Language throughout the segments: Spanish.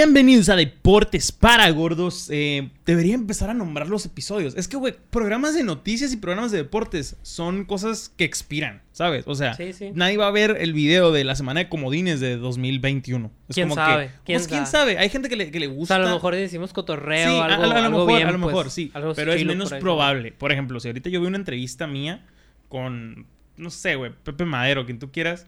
Bienvenidos a Deportes para Gordos. Eh, debería empezar a nombrar los episodios. Es que, güey, programas de noticias y programas de deportes son cosas que expiran, ¿sabes? O sea, Sí, sí. nadie va a ver el video de la semana de comodines de 2021. Es ¿Quién como sabe? que, ¿Quién pues, quién sabe? sabe. Hay gente que le, que le O gusta. sea, a lo mejor decimos cotorreo, Sí, algo, a, a lo algo mejor, bien, a lo pues, mejor, sí. algo Pero es menos por probable. Por ejemplo, si ahorita yo vi una entrevista mía con, no sé, güey, Pepe Madero, quien tú quieras,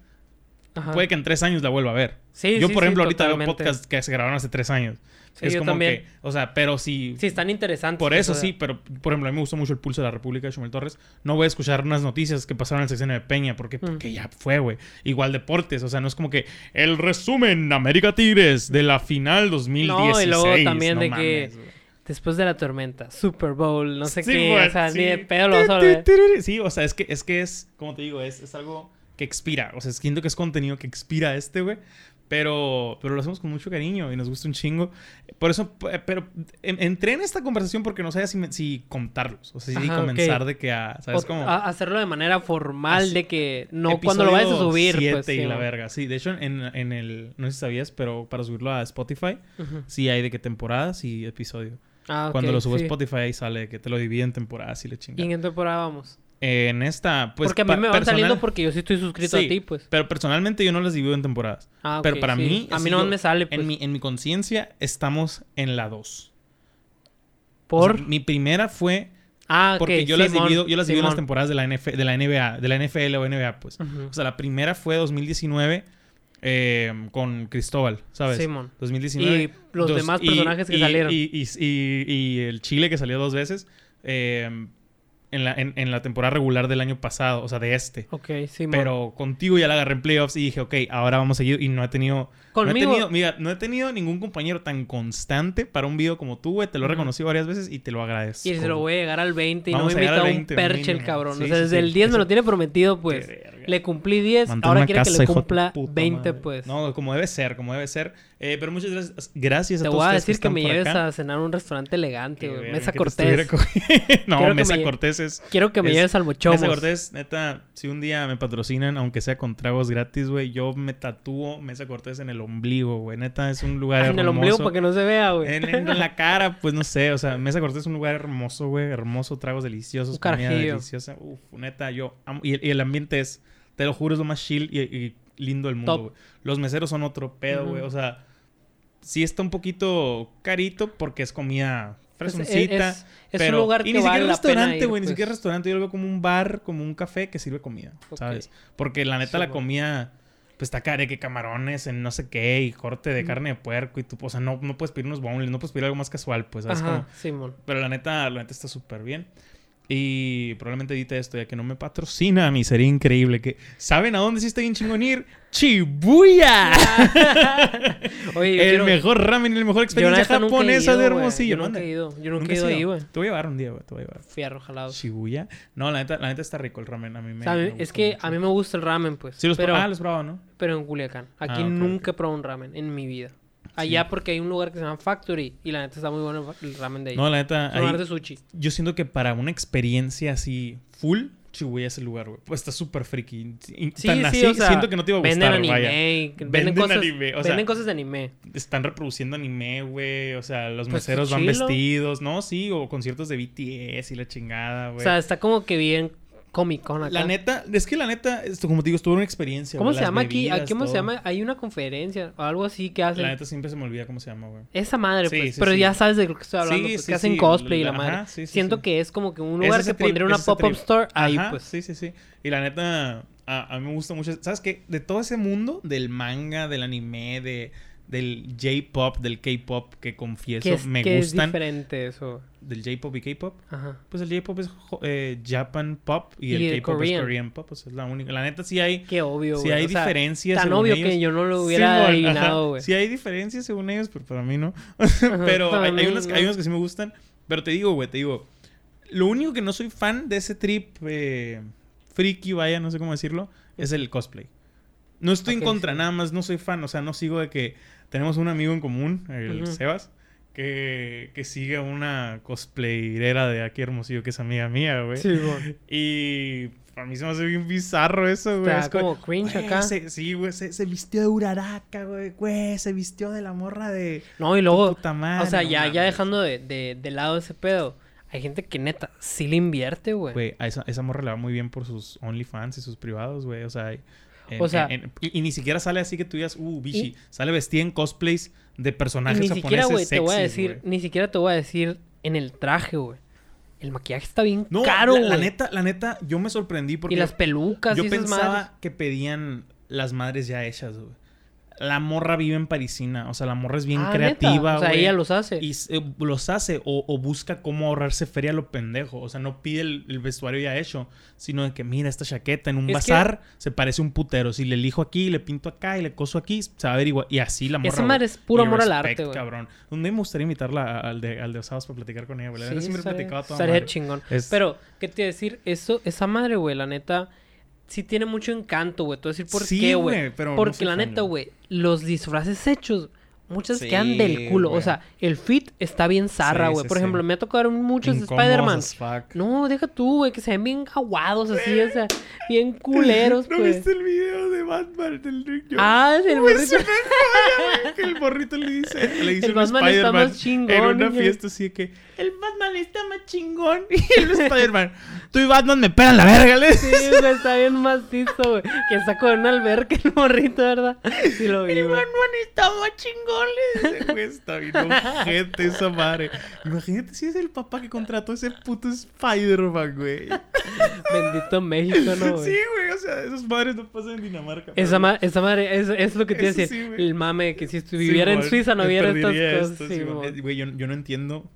Ajá. puede que en tres años la vuelva a ver. Sí, yo, sí, por sí, ejemplo, ahorita veo podcasts que se grabaron hace tres años. Es yo como también. que, o sea, pero si... Sí, están interesantes. Por eso sí, pero por ejemplo, a mí me gustó mucho el pulso de la República de Chumel Torres. No voy a escuchar unas noticias que pasaron en el sexenio de Peña, porque, porque ya fue, güey. Igual deportes, o sea, no es como que el resumen América Tigres de la final 2016. No, y luego también No de mames, que después de la tormenta, Super Bowl, no sé Sí, qué, o sea, sí. ni de pedo lo vas a ver. Sí, o sea, es que es, que es como te digo, es, es algo que expira. O sea, siento que es contenido que expira este, güey. Pero, pero lo hacemos con mucho cariño y nos gusta un chingo. Por eso, p- pero en- entré en esta conversación porque no sabía si, contarlos. O sea, si Ajá, comenzar de que a, ¿sabes cómo? a- hacerlo de manera formal, Así- de que no cuando lo vayas a subir, pues. y sí, la verga. Sí, de hecho, en, en el... No sé si sabías, pero para subirlo a Spotify, Ujú. sí hay de que temporadas y episodio. Ah, ok, Cuando lo subes a. Spotify ahí sale que te lo divide en temporadas y le ¿Y chingas. en qué temporada vamos? En esta, pues... porque a mí me van personal- saliendo porque yo sí estoy suscrito Sí, a ti, pues. Pero personalmente yo no las divido en temporadas. Ah, ok, pero para sí. mí... A mí no yo- me sale, pues. En mi, en mi conciencia estamos en la 2. Por... mi primera fue... ah, Porque yo las divido, yo las divido en las temporadas de la, NF de la NBA, de la NFL o NBA, pues. O sea, la primera fue 2019 eh, con Cristóbal, ¿sabes? Simón. 2019. Y los Dos- demás y- personajes que y- salieron. Y, y- y- y el Chile que salió dos veces eh, en, la, en, en la temporada regular del año pasado, o sea, de este. Ok, Simón. Pero contigo ya la agarré en playoffs y dije, ok, ahora vamos a seguir. Y no he tenido. No he Conmigo- tenido, mira, no he tenido ningún compañero tan constante para un video como tú, güey. Te lo he reconocido varias veces y te lo agradezco. Y se lo voy a llegar al 20 y Vamos no a me invita al a un 20 perche el mínimo. cabrón. Sí, o sea, sí, desde sí. el 10 me lo tiene prometido, pues. Le cumplí 10, Mantén ahora quiere que casa, le hijo de cumpla puta 20, madre. pues. No, como debe ser, como debe ser. Eh, pero muchas gracias, gracias a Te todos voy a decir que, me lleves acá. a cenar a un restaurante elegante, güey. Mesa te Cortés. no, Quiero Mesa me- Cortés es... Quiero que me es- lleves al Mochomos. Mesa Cortés, neta, si un día me patrocinan, aunque sea con tragos gratis, güey, yo me tatúo Mesa Cortés en el ombligo, güey. Neta, es un lugar En hermoso. el ombligo para que no se vea, güey. En, en- en la cara, pues no sé, o sea, Mesa Cortés es un lugar hermoso, güey, hermoso, tragos deliciosos, Un comida carajillo. deliciosa. Uf, neta, yo amo- y, y el ambiente es, te lo juro, es lo más chill y, y lindo del mundo, güey. Los meseros son otro pedo, güey, o sea, sí está un poquito carito porque es comida Pues, fresoncita. es- es pero- un lugar y que ni siquiera vale pena restaurante, güey, ni pues. siquiera restaurante. Yo lo veo como un bar, como un café que sirve comida. ¿sabes? Porque la neta Sí, la bueno. comida, pues está cara que camarones en no sé qué y corte de carne de puerco y tú, o sea, no, no puedes pedir unos boneless, no puedes pedir algo más casual, pues, ¿sabes? Ajá, Como- Simón. pero la neta, la neta está súper bien. Y probablemente edite esto ya que no me patrocina a mí. Sería increíble que... ¿Saben a dónde sí está bien chingón ir? ¡Chibuya! Oye, el quiero- mejor ramen y la mejor experiencia japonesa ido, de. Hermosillo. Yo nunca he ido. Yo nunca ¿Nunca he has ido ido? ahí, güey. Te voy a llevar un día, güey. Te voy a llevar. Fierro jalado. Shibuya. No, la neta, la neta está rico el ramen. A mí me. ¿Sabe? me Es que mucho. a mí me gusta el ramen, pues. Sí, los pero, Ah, los probado, ¿no? pero en Culiacán. Aquí Ah, nunca ok. he probado un ramen en mi vida. Allá porque hay un lugar que se llama Factory y la neta está muy bueno el ramen de ahí. No, la neta. ahí- de sushi. yo siento que para una experiencia así full, Shibuya es el lugar, güey. Pues está súper friki. Sí, tan sí, así, o sea, siento que no te iba a Venden gustar, anime, vaya. que venden, Venden cosas, anime, o sea, venden cosas de anime. Están reproduciendo anime, güey. O sea, los Pues, meseros van vestidos, ¿no? Sí, o conciertos de BTS y la chingada, güey. O sea, está como que bien Comic Con acá. la neta, es que la neta, esto, como te digo, estuvo una experiencia. ¿Cómo güey, se llama aquí? bebidas, ¿Aquí ¿Cómo se llama? Hay una conferencia o algo así que hacen. La neta siempre se me olvida cómo se llama, güey. Esa madre, Sí, pues. sí, pero sí. ya sabes de lo que estoy hablando. Pues, que hacen cosplay y la la- madre. ajá, Siento que es como que un lugar que pondría una pop-up store ahí, Ajá, pues. Sí, sí, sí. Y la neta, a, a mí me gusta mucho. ¿Sabes qué? De todo ese mundo del manga, del anime, de, del J-pop, del K-pop, que confieso, es, me que es gustan. diferente eso. Del J-pop y K-pop. Ajá. Pues el J-pop es eh, Japan pop y, Y el K-pop es Korean. Pop. Pues es la única. La neta, sí hay, Qué obvio, sí hay O sea, diferencias. Tan según obvio ellos. que yo no lo hubiera adivinado, güey. Sí hay diferencias según ellos, pero para mí no. Pero hay, hay mí unos, no. hay unos que sí me gustan. Pero te digo, güey, te digo. Lo único que no soy fan de ese trip eh, friki, vaya, no sé cómo decirlo, es el cosplay. No estoy en contra, sí. nada más no soy fan. O sea, no sigo de que tenemos un amigo en común, el. Sebas, que, que sigue a una cosplayera de aquí Hermosillo, que es amiga mía, güey. Sí, güey. Y para mí se me hace bien bizarro eso, güey. Está Es como cringe güey, acá. se- sí, güey, se, se vistió de Uraraka, güey, güey, se vistió de la morra de... No, y luego, puta madre, o sea, no ya, ya dejando de, de, de lado ese pedo, hay gente que neta sí le invierte, güey. Güey, a esa, esa morra le va muy bien por sus OnlyFans y sus privados, güey. O sea, en- O sea- en- en- y, y ni siquiera sale así que tú digas, uh, bichi. Sale vestida en cosplays de personajes ni japoneses siquiera, güey, te voy a decir, ni siquiera te voy a decir en el traje, güey. El maquillaje está bien No, caro, la, neta, la neta, yo me sorprendí porque y las pelucas yo y esas pensaba madres. que pedían las madres ya hechas, güey. La morra vive en Parisina, o sea, la morra es bien Ah, creativa, neta. O sea, ella los hace. Y eh, los hace o, o busca cómo ahorrarse feria a lo pendejo. O sea, no pide el, el vestuario ya hecho, sino de que mira esta chaqueta en un Es que- bazar se parece un putero. Si le elijo aquí, le pinto acá y le coso aquí, se va a ver igual. Y así la morra. Esa madre es puro amor al arte, güey. cabrón. Un día me gustaría invitarla al de, al de Osados para platicar con ella, güey. La Sí, siempre toda estaría chingón. Es- Pero, ¿qué te iba a decir? Eso, esa madre, güey, la neta, sí tiene mucho encanto, güey. Te voy a decir por Sí, qué, güey, güey. pero no Porque soy la neta, güey, los disfraces hechos, muchas Sí, quedan del culo. güey. O sea, el fit está bien zarra, güey. sí, por sí. ejemplo, me ha tocado ver muchos Spider-Man. No, deja tú, güey, que se ven bien aguados así, o sea, bien culeros, ¿No pues. viste el video de Batman del Rick Jones? Ah, el Güey, morrito. es una joya, güey, que el morrito le dice, le dice El Batman está Spider-Man más chingón, en una güey. fiesta así de que el Batman está más chingón y el Spider-Man, tú y Batman me pegan la verga, le Sí, güey, está bien macizo, güey. Que está con una alberca el morrito, ¿verdad? Sí lo vi, El. Batman está más chingón, le dice, güey, está bien ojete esa madre. Imagínate si es el papá que contrató ese puto Spider-Man, güey. Bendito México, ¿no, güey? Sí, güey, o sea, esas madres no pasan en Dinamarca. Esa, ma- esa madre, es, es lo que te iba a Eso decir. sí, el mame, que si viviera en Suiza no me hubiera estas cosas. esto. Eh, Güey, yo, yo no entiendo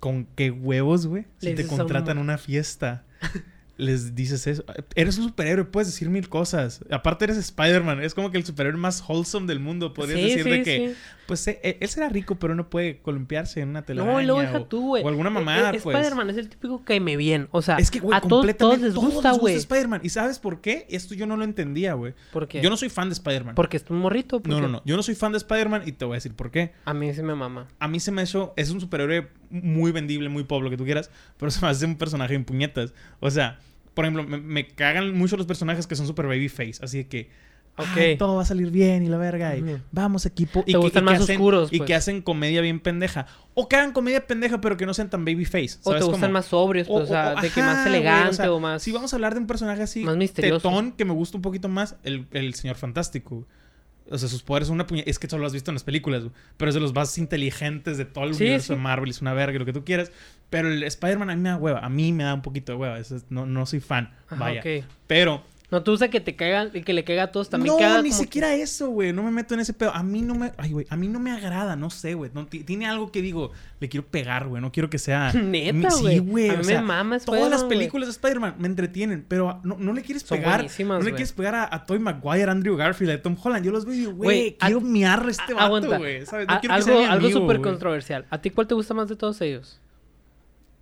con qué huevos, güey, si te contratan a una fiesta. Les dices eso. Eres un superhéroe, puedes decir mil cosas. Aparte eres Spider-Man. Es como que el superhéroe más wholesome del mundo. Podrías Sí, decir sí, de que, sí. Pues, eh, eh, él será rico, pero no puede columpiarse en una telaraña. No, luego deja o, tú, güey. o alguna Eh, mamada, eh, pues. Spider-Man es el típico que me bien. O sea, Es que, güey, a todos, todos completamente les gusta, güey. Spider-Man. ¿Y sabes por qué? Esto yo no lo entendía, güey. ¿Por qué? Yo no soy fan de Spider-Man. Porque es un morrito. ¿por No, no, no. Yo no soy fan de Spider-Man y te voy a decir por qué. A mí sí me mama. a mí se me ha hecho. Es un superhéroe muy vendible, muy pop, lo que tú quieras. Pero se me hace un personaje en puñetas. O sea, por ejemplo, me, me cagan mucho los personajes que son super babyface. Así que. Ok. "Ay, todo va a salir bien y la verga. Y vamos, equipo. Te y que, gustan y que más hacen, oscuros, Y pues. que hacen comedia bien pendeja. O que hagan comedia pendeja, pero que no sean tan babyface. O te ¿sabes gustan cómo? más sobrios, pues, o, sea, de que más güey, elegante o, sea, o más. Si vamos a hablar de un personaje así, más misterioso. tetón, que me gusta un poquito más, el, el señor fantástico. O sea, sus poderes son una puñeta. Es que solo lo has visto en las películas, güey. Pero es de los más inteligentes de todo el Sí, universo sí. de Marvel. Es una verga, lo que tú quieras. Pero el Spider-Man a mí me da hueva. A mí me da un poquito de hueva. Es- no, no soy fan. Ajá, Vaya. ok. Pero. No, tú usas que te caigan y que le caiga a todos también. no, ni como siquiera eso, güey. No me meto en ese pedo. A mí no me. Ay, güey. A mí no me agrada. No sé, güey. No, ti- tiene algo que digo. Le quiero pegar, güey. No quiero que sea. Neta, güey. Sí, güey. A o mí sea, me mama Todas las películas de Spider-Man me entretienen. Pero no, no le quieres Son pegar. no le quieres pegar a, a Tobey Maguire, Andrew Garfield, a Tom Holland. Yo los veo y digo, Güey, quiero a- miarle a este A- vato, güey. ¿sabes? No que algo sea mi algo amigo, súper controversial. ¿A ti cuál te gusta más de todos ellos?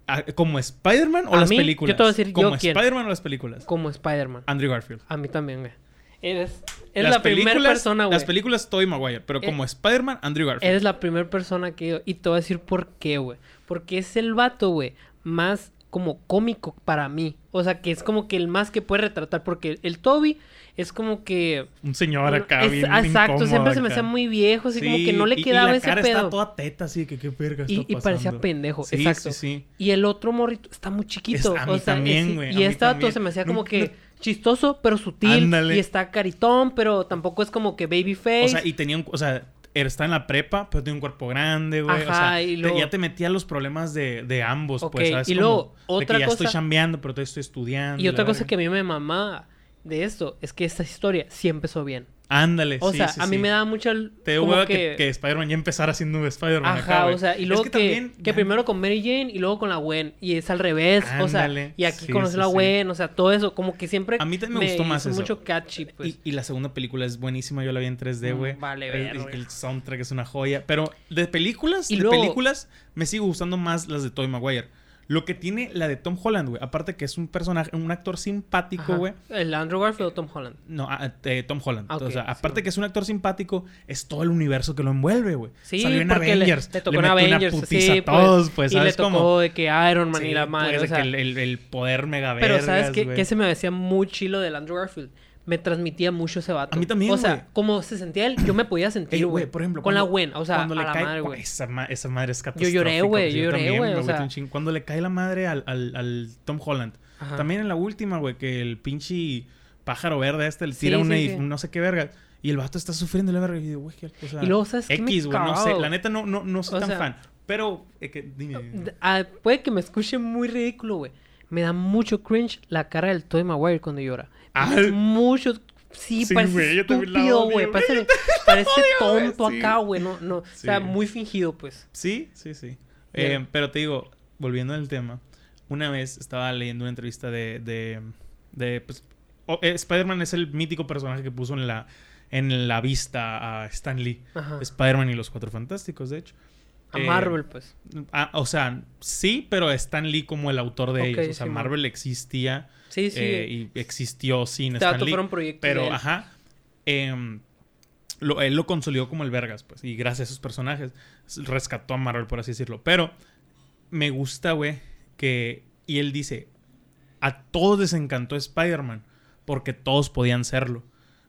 Ah, ¿Como Spider-Man o A las mí, yo películas? te voy a decir ¿Como. Spider-Man o las películas? Como Spider-Man. Andrew Garfield. A mí también, güey. Eres, eres la primera películas- persona, güey. Las películas Tobey Maguire, pero Eh, como Spider-Man, Andrew Garfield. Eres la primera persona que yo... Y te voy a decir por qué, güey. Porque es el vato, güey, más como cómico para mí. O sea, que es como que el más que puede retratar. Porque el Toby es como que... Un señor acá Es- bien exacto, incómodo siempre se me hacía muy viejo, así como Sí, que no le y- y quedaba la ese cara pedo. está toda teta, así que qué verga está Y, y parecía pendejo, Sí, exacto. sí, sí. Y el otro morrito está muy chiquito. Es- a mí o sea, también, güey, Y este vato también. se me hacía No- como no- que chistoso, pero sutil. Ándale. Y está caritón, pero tampoco es como que babyface. O sea, y tenía un... O sea, está en la prepa, pero tiene un cuerpo grande, güey. o sea, y te- luego- ya te metía los problemas de, de ambos, Ok, pues, ¿sabes? y Como luego, de otra que ya estoy chambeando, pero todavía estoy estudiando. y otra cosa que a mí me mamaba de esto es que esta historia sí empezó bien. Ándale, O sí, sea, sí, a mí sí. me da mucha... Te como hueva que, que Spider-Man ya empezara siendo un Spider-Man Ajá, acá, o sea, y Es luego que, también que primero con Mary Jane y luego con la Gwen. Y es al revés, o sea, y aquí conoce la. Gwen, o sea, todo eso, como que siempre A mí también me gustó más hizo eso. mucho catchy, pues. Y, y la segunda película es buenísima, yo la vi en 3D, Mm, güey. vale, el, verga. el soundtrack es una joya. Pero de películas, Y de luego- películas, me sigo gustando más las de Tobey Maguire. Lo que tiene la de Tom Holland, güey, aparte que es un personaje, un actor simpático, güey. ¿El Andrew Garfield o Tom Holland? No, ah, eh, Tom Holland. Ah, ok, o sea, sí, aparte bueno. que es un actor simpático, es todo el universo que lo envuelve, güey. Sí, Salió en porque le- Avengers. le tocó en metió Avengers, Una putiza sí, a todos, pues, y le ¿sabes tocó cómo? de que Iron Man y Sí, la madre, pues, o sea, que el, el- el poder mega Pero ¿sabes qué, qué se me decía muy chilo del Andrew Garfield? Me transmitía mucho ese vato. A mí también, O sea, güey. como se sentía él, yo me podía sentir, Ey, güey. por ejemplo, Con la cuando- buena, o sea, cuando a le la cae, madre, güey. Esa, ma- esa madre es Yo catastrófica. lloré, güey, yo lloré, güey, o sea. Cuando le cae la madre al, al, al Tom Holland. Ajá. También en la última, güey, que el pinche pájaro verde este le Sí, tira una sí, sí. no sé qué verga. Y el vato está sufriendo la verga. Y digo, güey, qué- o sea, Y luego, ¿sabes X, güey, no sé. La neta no, no, no soy O tan sea- fan. Pero, eh, que, dime. Ah, puede que me escuche muy ridículo, güey. Me da mucho cringe la cara del Tobey Maguire cuando llora. Ah, mucho... Sí, Sí, parece la estúpido, güey. Parece, tonto sí. acá, güey. No, no. O sea, muy fingido, pues. Sí, sí, sí. Eh, pero te digo, volviendo al tema, una vez estaba leyendo una entrevista de. de, de, pues, o- eh, Spider-Man es el mítico personaje que puso en la, en la vista a Stan Lee. Spider-Man y los Cuatro Fantásticos, de hecho. A Eh, Marvel, pues. ah, o sea, sí, pero Stan Lee como el autor de ellos. O sea. Marvel existía Sí, sí. eh, y existió sin Stan Lee. de Pero, ajá. em, lo, él lo consolidó como el Vergas, pues. Y gracias a esos personajes rescató a Marvel, por así decirlo. Pero me gusta, güey, que. Y él dice: A todos les encantó Spider-Man. Porque todos podían serlo.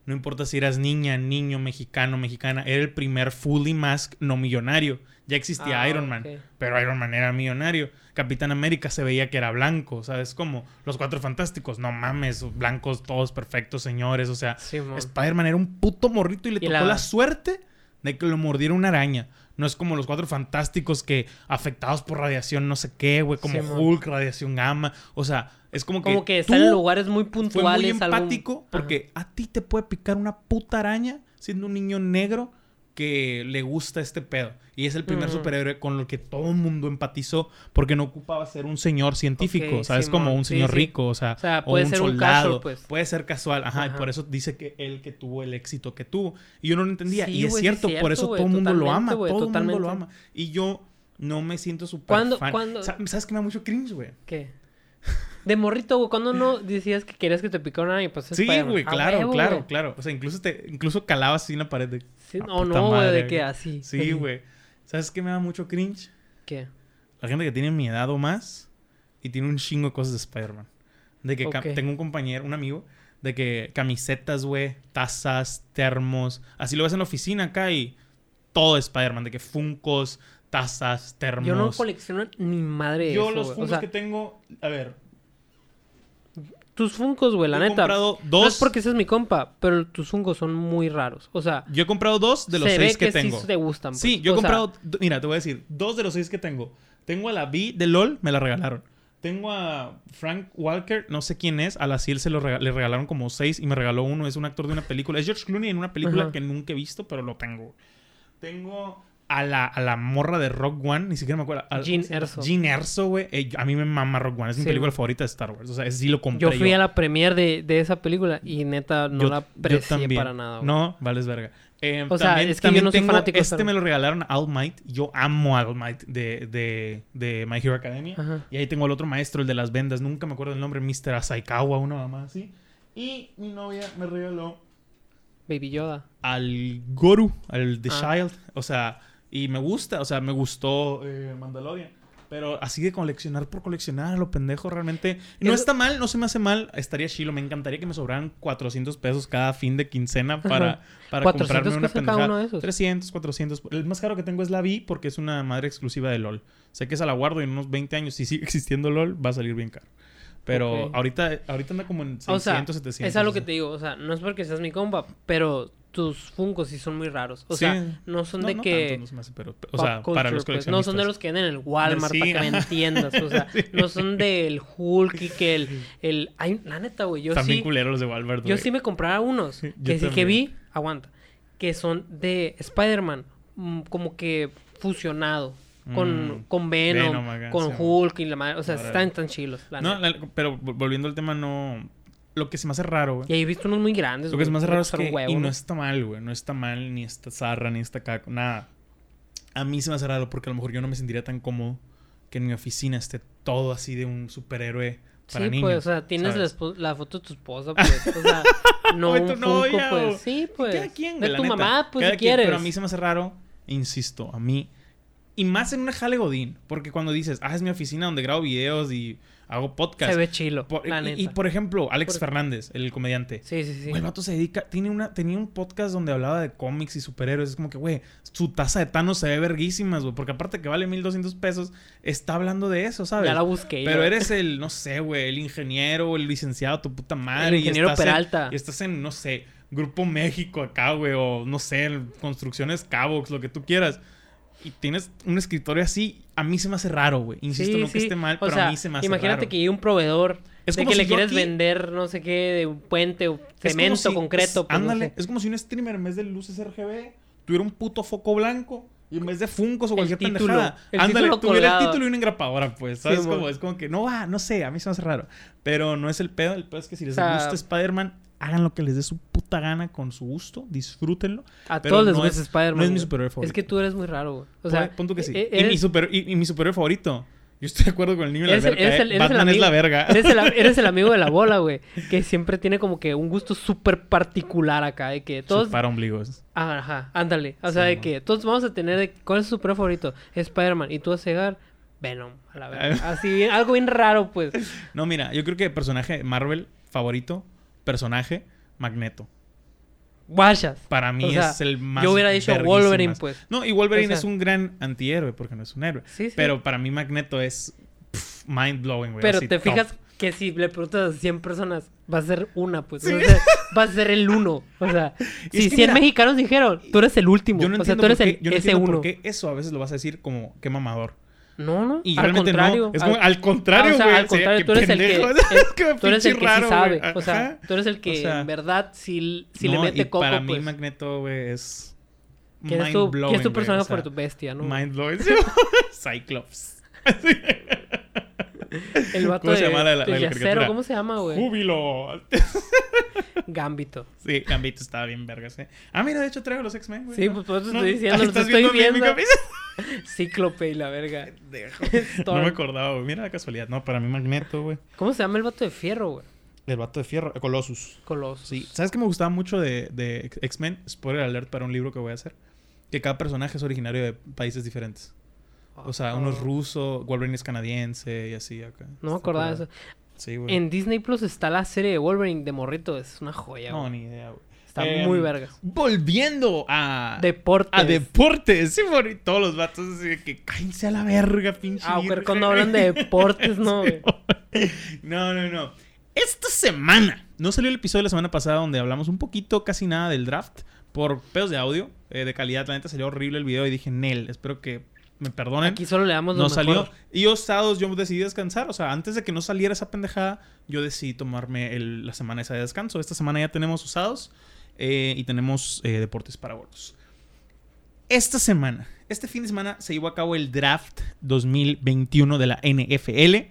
No importa si eras niña, niño, mexicano, mexicana. Era el primer fully mask no millonario. Ya existía Ah, Iron Man. Pero Iron Man era millonario. Capitán América se veía que era blanco, ¿sabes? Como los cuatro fantásticos. No mames, blancos todos perfectos, señores. O sea. Spider-Man era un puto morrito y le Y tocó la- la... suerte de que lo mordiera una araña. No es como los cuatro fantásticos que afectados por radiación no sé qué, güey. Como. Hulk, radiación gamma. O sea, es como que. Como que tú están en lugares muy fue puntuales. muy algún- empático porque a ti te puede picar una puta araña siendo un niño negro que le gusta este pedo. Y es el primer Ujú. superhéroe con el que todo el mundo empatizó porque no ocupaba ser un señor científico, ¿sabes? Como un señor sí. rico, o sea, O sea, puede un ser un soldado. casual, pues. Puede ser casual, ajá, y por eso dice que él que tuvo el éxito que tuvo. Y yo no lo entendía. Sí, y es cierto, por eso todo el mundo lo ama, todo el mundo lo ama. Y yo no me siento súper ¿Cuándo- fan. cuándo- Sa- ¿Sabes que me da mucho cringe, güey? ¿Qué? De morrito, güey. ¿Cuándo no decías que querías que te picara y pues Sí, güey, claro, huevo, claro, güey. claro. O sea, incluso te, incluso calabas así en la pared de. Sí, "Ah, no, güey, de que así. Sí, güey. ¿Sabes qué me da mucho cringe? ¿Qué? La gente que tiene mi edad o más y tiene un chingo de cosas de Spider-Man. De que tengo un compañero, un amigo, de que camisetas, güey, tazas, termos. Así lo ves en la oficina acá y todo Spider-Man. De que funcos, tazas, termos. Yo no colecciono ni madre de Yo eso, los güey. funcos O sea, que tengo, a ver, tus funcos, güey, la he neta. comprado No es dos. porque seas mi compa, pero tus funcos son muy raros. O sea, Yo he comprado dos de los se seis ve que, que, tengo. sí te gustan. pues. Sí, yo he O comprado. Mira, te voy a decir, dos de los seis que tengo. Tengo a la B de LOL, me la regalaron. Tengo a Frank Walker, no sé quién es, a la Ciel se lo rega- le regalaron como seis y me regaló uno. Es un actor de una película. Es George Clooney en una película Ajá. que nunca he visto, pero lo tengo. Tengo a la, a la morra de Rock One, ni siquiera me acuerdo. a- Jean. Erso. Jean Erso, güey. Eh, a mí me mama Rock One, es mi Sí, película favorita de Star Wars. O sea, sí lo compré. Yo fui a la premiere de, de esa película y neta no Yo- la yo aprecié también. para nada. güey. No, vales verga. Eh, O sea, también, es que yo también no soy tengo- fanático de Este me lo regalaron a All Might. Yo amo a All Might de, de, de My Hero Academia. Ajá. Y ahí tengo al otro maestro, el de las vendas. Nunca me acuerdo el nombre, Mr. Asaikawa, una mamá así. Y mi novia me regaló Baby Yoda. al Goru, al The Ah. Child. O sea, y me gusta, o sea, me gustó eh, Mandalorian. Pero así de coleccionar por coleccionar lo pendejo realmente. No Eso- está mal, no se me hace mal. Estaría chilo. Me encantaría que me sobraran 400 pesos cada fin de quincena para, para 400 comprarme una cuesta cada pendejada. uno de esos. 300, 400. El más caro que tengo es la Vi porque es una madre exclusiva de LOL. Sé que esa la guardo y en unos 20 años, si sigue existiendo LOL, va a salir bien caro. Pero Ok. ahorita, ahorita anda como en 600, O sea, 700. es algo que te digo. O sea, no es porque seas mi compa, pero tus funcos sí son muy raros. O Sí. sea, no son No, de no que... tanto, no se me hace, pero, o sea, para los pues. coleccionistas. No son de los que venden en el Walmart, Sí, para que me entiendas. O sea, Sí. no son del Hulk y que el... el... Ay, la neta, güey, yo También sí... culeros los de Walmart, Yo sí me compraba unos que sí que vi, aguanta, que son de Spider-Man, mm, como que fusionado con, Mm, con Venom, Venom acá, con sí. Hulk y la madre, o sea, están tan chilos. la No, la- pero vol- volviendo al tema, no... Lo que se me hace raro, güey. Y ahí he visto unos muy grandes. Lo que se me güey, hace raro es que... huevo, y no está mal, güey. No está mal, ni está zarra, ni está caco. Nada. A mí se me hace raro porque a lo mejor yo no me sentiría tan cómodo que en mi oficina esté todo así de un superhéroe para sí, niños. pues, o sea, tienes la, la foto de tu esposa, pues, o sea, no un Funko, novia, pues, o- sí, pues, cada quien, de güey, la tu neta. mamá, pues, Cada si quien, quieres. Pero a mí se me hace raro, insisto, a mí. Y más en una jale godín. Porque cuando dices, ah, es mi oficina donde grabo videos y hago podcast. se ve chilo, Por- la y- neta. y, por ejemplo, Alex Por- Fernández, el comediante. sí, sí, sí. Güey, el vato se dedica, tiene una, tenía un podcast donde hablaba de cómics y superhéroes. Es como que, güey, su taza de Thanos se ve verguísimas, güey. Porque aparte que vale 1200 pesos, está hablando de eso, ¿sabes? ya la busqué. Pero eres el, no sé, güey, el ingeniero, el licenciado, tu puta madre. El ingeniero y estás Peralta. En, y estás en, no sé, Grupo México acá, güey, o no sé, Construcciones Cabox, lo que tú quieras. Y tienes un escritorio así, a mí se me hace raro, güey. Insisto, Sí, no que sí. esté mal, O pero sea, a mí se me hace Imagínate raro. que llegue un proveedor Es de como que si le quieres aquí- vender no sé qué de un puente o cemento si- concreto. es- pues, no ándale, sé. es como si un streamer en vez de luces RGB tuviera un puto foco blanco. Y en vez de funcos o cualquier título, pendejada, ándale, tuviera el título y una engrapadora, pues. ¿Sabes? Sí, como, es como que no va, no sé, a mí se me hace raro. Pero no es el pedo, el pedo es que si les O sea- gusta Spider-Man, hagan lo que les dé su puta gana con su gusto, disfrútenlo. A pero todos les no gusta es- Spider-Man. no es mi superhéroe Es favorito. que tú eres muy raro, güey. O sea, punto que sí. e- y, mi super, y, y mi superhéroe favorito. Yo estoy de acuerdo con el niño de la el- verga. eres eh. el- eres el Batman es la verga. Eres el, eres el amigo de la bola, güey. Que siempre tiene como que un gusto súper particular acá. De que todos. Para ombligos. Ah, Ajá, ándale. O sea, Sí, de que todos vamos a tener. de- ¿Cuál es su superhéroe favorito? Spider-Man. Y tú vas a llegar. Venom, a la verga. Así, algo bien raro, pues. No, mira, yo creo que personaje Marvel favorito, personaje, Magneto. Guachas. Para mí O sea, es el más. yo hubiera dicho. Wolverine, pues. No, y Wolverine O sea- es un gran antihéroe porque no es un héroe. Sí, sí. Pero para mí Magneto es pff, mind blowing, güey. Pero así, te top. fijas que si le preguntas a 100 personas, va a ser una, pues. Sí. O sea, va a ser el uno. O sea, Y si que 100 mira, mexicanos dijeron, tú eres el último. Yo no o sea, tú eres el qué, yo no ese por uno. qué eso a veces lo vas a decir como qué mamador. No, no. Y al contrario. no. Es como, al contrario, Ah, o sea, güey. al contrario, tú eres el que- Tú eres el que sí sabe. O sea, tú eres el que en verdad si, si le mete y coco, para mí pues. Magneto, güey, es ¿Quién es tu, ¿quién es tu personaje sea, favorito? Bestia, ¿no? Mind blowing. Cyclops. El vato ¿Cómo se de, llama la- la- de la Yacero, caricatura? ¿cómo se llama, güey? Júbilo. Gambito. Sí, Gambito estaba bien vergas, eh. Ah, mira, de hecho traigo los X-Men, güey. Sí, pues por eso No, estoy diciendo, lo ¿estás estoy mi- mi viendo. camisa? Cíclope y la verga. No me acordaba, güey. Mira la casualidad. No, para mí Magneto, güey. ¿Cómo se llama el vato de fierro, güey? El vato de fierro. Colossus. Colossus. Sí. ¿Sabes qué me gustaba mucho de, de X-Men? Spoiler alert para un libro que voy a hacer. Que cada personaje es originario de países diferentes. O sea, uno es Oh. ruso, Wolverine es canadiense y así acá. No me acordaba de eso. Sí, güey. En Disney Plus está la serie de Wolverine de Morrito. Es una joya, No, güey. ni idea, güey. Está Em, muy vergas. Volviendo a... Deportes. A deportes. Sí, por todos los vatos así que cállense a la verga, pinche. Ah, virgen. cuando hablan de deportes, no, güey. No, no, no. Esta semana, no salió el episodio de la semana pasada donde hablamos un poquito, casi nada del draft, por pedos de audio, eh, de calidad. La neta salió horrible el video y dije, Nel, espero que me perdonen. Aquí solo le damos lo no mejor. salió. Y yo sábados yo decidí descansar. O sea, antes de que no saliera esa pendejada, yo decidí tomarme el- la semana esa de descanso. Esta semana ya tenemos usados eh, y tenemos eh, deportes para gordos. Esta semana, este fin de semana, se llevó a cabo el draft 2021 de la NFL.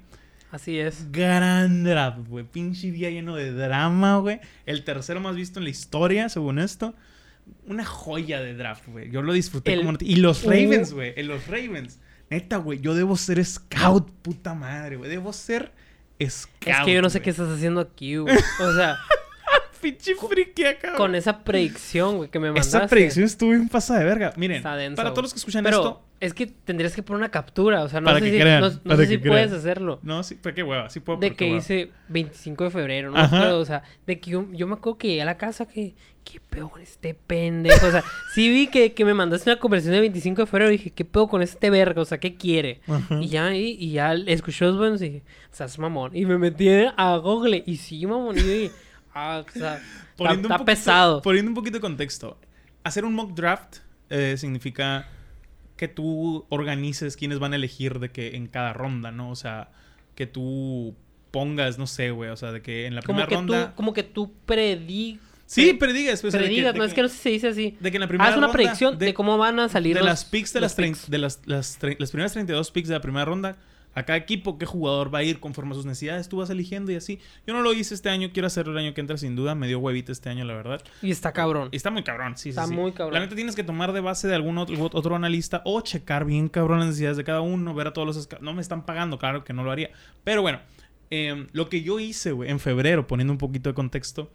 Así es. Gran draft, güey. Pinche día lleno de drama, güey. El tercero más visto en la historia, según esto. Una joya de draft, güey. Yo lo disfruté El- como... no Y los. Ravens, güey. En los Ravens. Neta, güey. Yo debo ser scout, puta madre, güey. Debo ser scout. Es que yo no sé qué estás haciendo aquí, güey. O sea, Pinche friki acá, con esa predicción, güey, que me mandaste. Esa predicción estuvo bien pasada de verga. Miren, para todos los que escuchan Pero esto... es que tendrías que poner una captura. O sea, no Para sé que si, crean, no, no para sé si que puedes crean. hacerlo. No, sí, pero qué hueva. Sí puedo, De que hice 25 de febrero, no Ajá. me acuerdo, o sea, de que yo, yo me acuerdo que llegué a la casa que, qué pedo con este pendejo, o sea, sí vi que, que me mandaste una conversación de 25 de febrero y dije, qué pedo con este verga, o sea, ¿qué quiere? Y ya, y, y ya escuché los buenos y dije, o sea, es mamón, y me metí a Google y sí, mamón, y dije, ah, o sea, está, pesado. Poniendo un poquito de contexto. Hacer un mock draft eh, significa que tú organices quiénes van a elegir de que en cada ronda, ¿no? O sea, que tú pongas, no sé, güey, o sea, de que en la Como primera que, ronda... tú, como que tú predi... Sí, pre- predigas. Pues, que- predigas, de no, es que no sé si se dice así. De que en la primera Haz una ronda, predicción de, cómo van a salir de los- las picks de las, picks. de las, las, las primeras 32 picks de la primera ronda, a cada equipo qué jugador va a ir conforme a sus necesidades, tú vas eligiendo y así. Yo no lo hice este año, quiero hacerlo el año que entra sin duda, me dio huevita este año, la verdad. Y está cabrón. Y está muy cabrón, sí, sí, Está sí. muy cabrón. La neta tienes que tomar de base de algún otro, otro analista o checar bien cabrón las necesidades de cada uno, ver a todos los... No me están pagando, claro que no lo haría. Pero bueno, em, lo que yo hice, güey, en febrero, poniendo un poquito de contexto,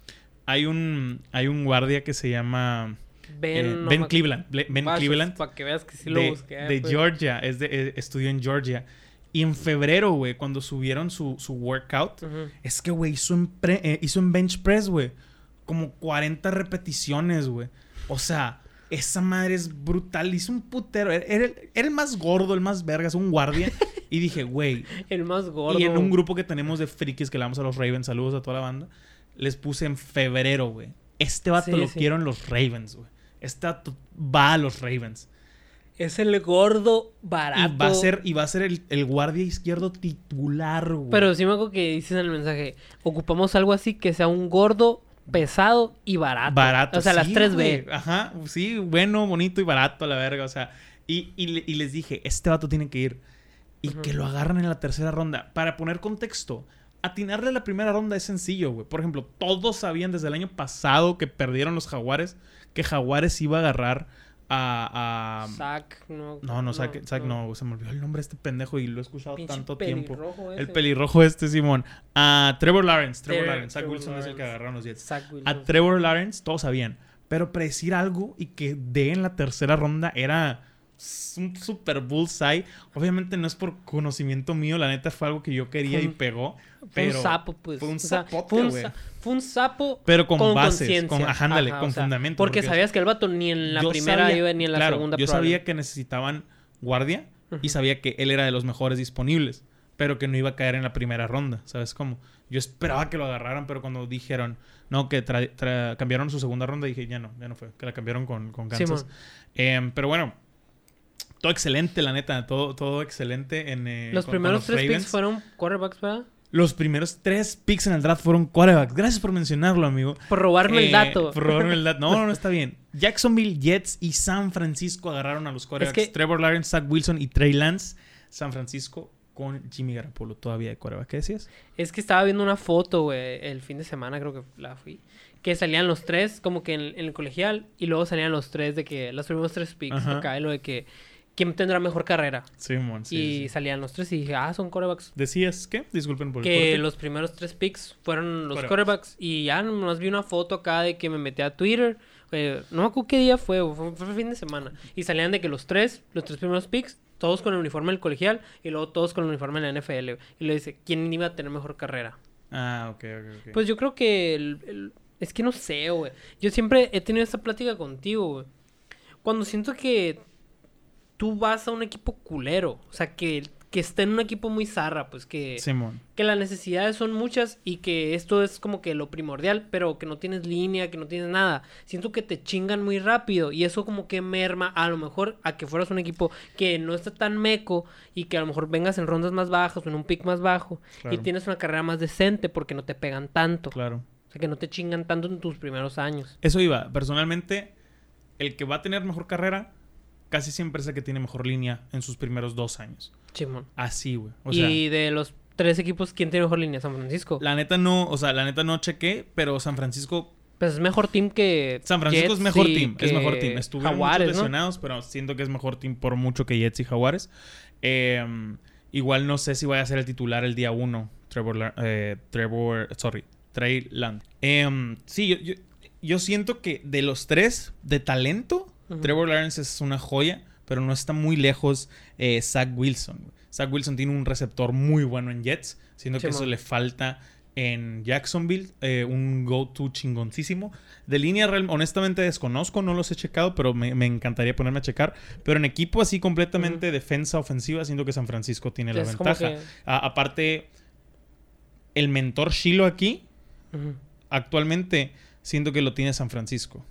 hay un, hay un guardia que se llama Ben, eh, no Ben Cleveland. Ben Cleveland Para que veas que sí lo de, busqué. de pues. Georgia, es de, eh, estudió en Georgia. Y en febrero, güey, cuando subieron su, su workout, es que, güey, hizo, en eh, hizo en bench press, güey, como 40 repeticiones, güey. O sea, esa madre es brutal. Hizo un putero. Era, era el, era el más gordo, el más vergas, un guardia. y dije, güey. El más gordo. Y en un grupo que tenemos de frikis que le damos a los Ravens, saludos a toda la banda, les puse en febrero, güey. Este vato Sí, lo sí. quiero en los Ravens, güey. Este vato va a los Ravens. Es el gordo barato. Y va a ser, y va a ser el, el guardia izquierdo titular, güey. Pero sí me acuerdo que dices en el mensaje, ocupamos algo así que sea un gordo, pesado y barato. barato. O sea, las sí, 3 güey. B. Ajá, sí, bueno, bonito y barato a la verga. O sea, y, y le- y les dije, este vato tiene que ir. Y que lo agarran en la tercera ronda. Para poner contexto, atinarle a la primera ronda es sencillo, güey. Por ejemplo, todos sabían desde el año pasado que perdieron los Jaguares, que Jaguares iba a agarrar a... a- no. no, no, Zack, Zack no, se me olvidó el nombre de este pendejo y lo he escuchado Pinche tanto tiempo. pelirrojo El ese. pelirrojo este, Simón. A Trevor Lawrence. Trevor Lawrence. Zach Trevor Wilson es el que agarraron los Jets. Zach Wilson. A Trevor Lawrence todos sabían. Pero predecir algo y que dé en la tercera ronda era un super bullseye. Obviamente no es por conocimiento mío, la neta fue algo que yo quería Fue y pegó. Fue Pero, un sapo, pues. fue un O sea, fue un Fue sapo pero con, bases, con, ajá, ándale, Ajá, con o sea, fundamento. Porque, sabías que el vato ni en la primera sabía- iba ni en la claro, segunda Yo sabía que necesitaban guardia y sabía que él era de los mejores disponibles, pero que no iba a caer en la primera ronda, ¿sabes cómo? Yo esperaba que lo agarraran, pero cuando dijeron, no, que tra- tra- cambiaron su segunda ronda, dije, ya no, ya no fue, que la cambiaron con, con Kansas. Simón. Em, pero bueno, todo excelente, la neta, todo, todo excelente en... eh, Los con- con primeros tres Ravens. picks fueron quarterbacks, ¿verdad? Los primeros tres picks en el draft fueron quarterbacks. Gracias por mencionarlo, amigo. Por robarme el Eh, dato. Por robarme el dato. No, no, no, está bien. Jacksonville, Jets y San Francisco agarraron a los quarterbacks. Es que- Trevor Lawrence, Zach Wilson y Trey Lance. San Francisco con Jimmy Garoppolo todavía de quarterback. ¿Qué decías? Es que estaba viendo una foto, güey, el fin de semana creo que la fui. Que salían los tres como que en, en el colegial y luego salían los tres de que, los primeros tres picks acá, lo de que, ¿quién tendrá mejor carrera? Sí, y sí. salían los tres y dije, ah, son corebacks. ¿Decías qué? Disculpen por el Que corte. los primeros tres picks fueron los corebacks. Y ya nomás vi una foto acá de que me metí a Twitter. eh, no me acuerdo qué día fue, fue, fue fin de semana. Y salían de que los tres, los tres primeros picks, todos con el uniforme del colegial y luego todos con el uniforme de la NFL. Y le dice, ¿quién iba a tener mejor carrera? Ah, ok, ok, ok. Pues yo creo que el- el- es que no sé, güey. Yo siempre he tenido esta plática contigo, güey. Cuando siento que tú vas a un equipo culero, o sea, que, que está en un equipo muy zarra, pues que, Simón. que las necesidades son muchas y que esto es como que lo primordial, pero que no tienes línea, que no tienes nada. Siento que te chingan muy rápido y eso como que merma a lo mejor a que fueras un equipo que no está tan meco y que a lo mejor vengas en rondas más bajas o en un pick más bajo Claro. y tienes una carrera más decente porque no te pegan tanto. Claro. O sea, que no te chingan tanto en tus primeros años. Eso iba. Personalmente, el que va a tener mejor carrera casi siempre es el que tiene mejor línea en sus primeros dos años. Chimón. Así, güey. O sea, y de los tres equipos, ¿quién tiene mejor línea? San Francisco. la neta no, o sea, la neta no chequé, pero San Francisco Pues es mejor team que. San Francisco Jets es mejor team, es mejor team. Estuvieron Jaguares, muchos ¿no? lesionados, pero siento que es mejor team por mucho que Jets y Jaguares. Eh, igual no sé si vaya a ser el titular el día uno, Trevor, eh, Trevor, sorry, Trey Land. Eh, sí, yo, yo, yo siento que de los tres de talento, Trevor Lawrence es una joya, pero no está muy lejos eh, Zach Wilson. Zach Wilson tiene un receptor muy bueno en Jets, siento que eso le falta en Jacksonville, eh, un go-to chingoncísimo. De línea, real- honestamente desconozco, no los he checado, pero me, me encantaría ponerme a checar. Pero en equipo así completamente defensa ofensiva, siento que San Francisco tiene la ventaja. que- A- aparte, el mentor Shiloh aquí, actualmente, siento que lo tiene San Francisco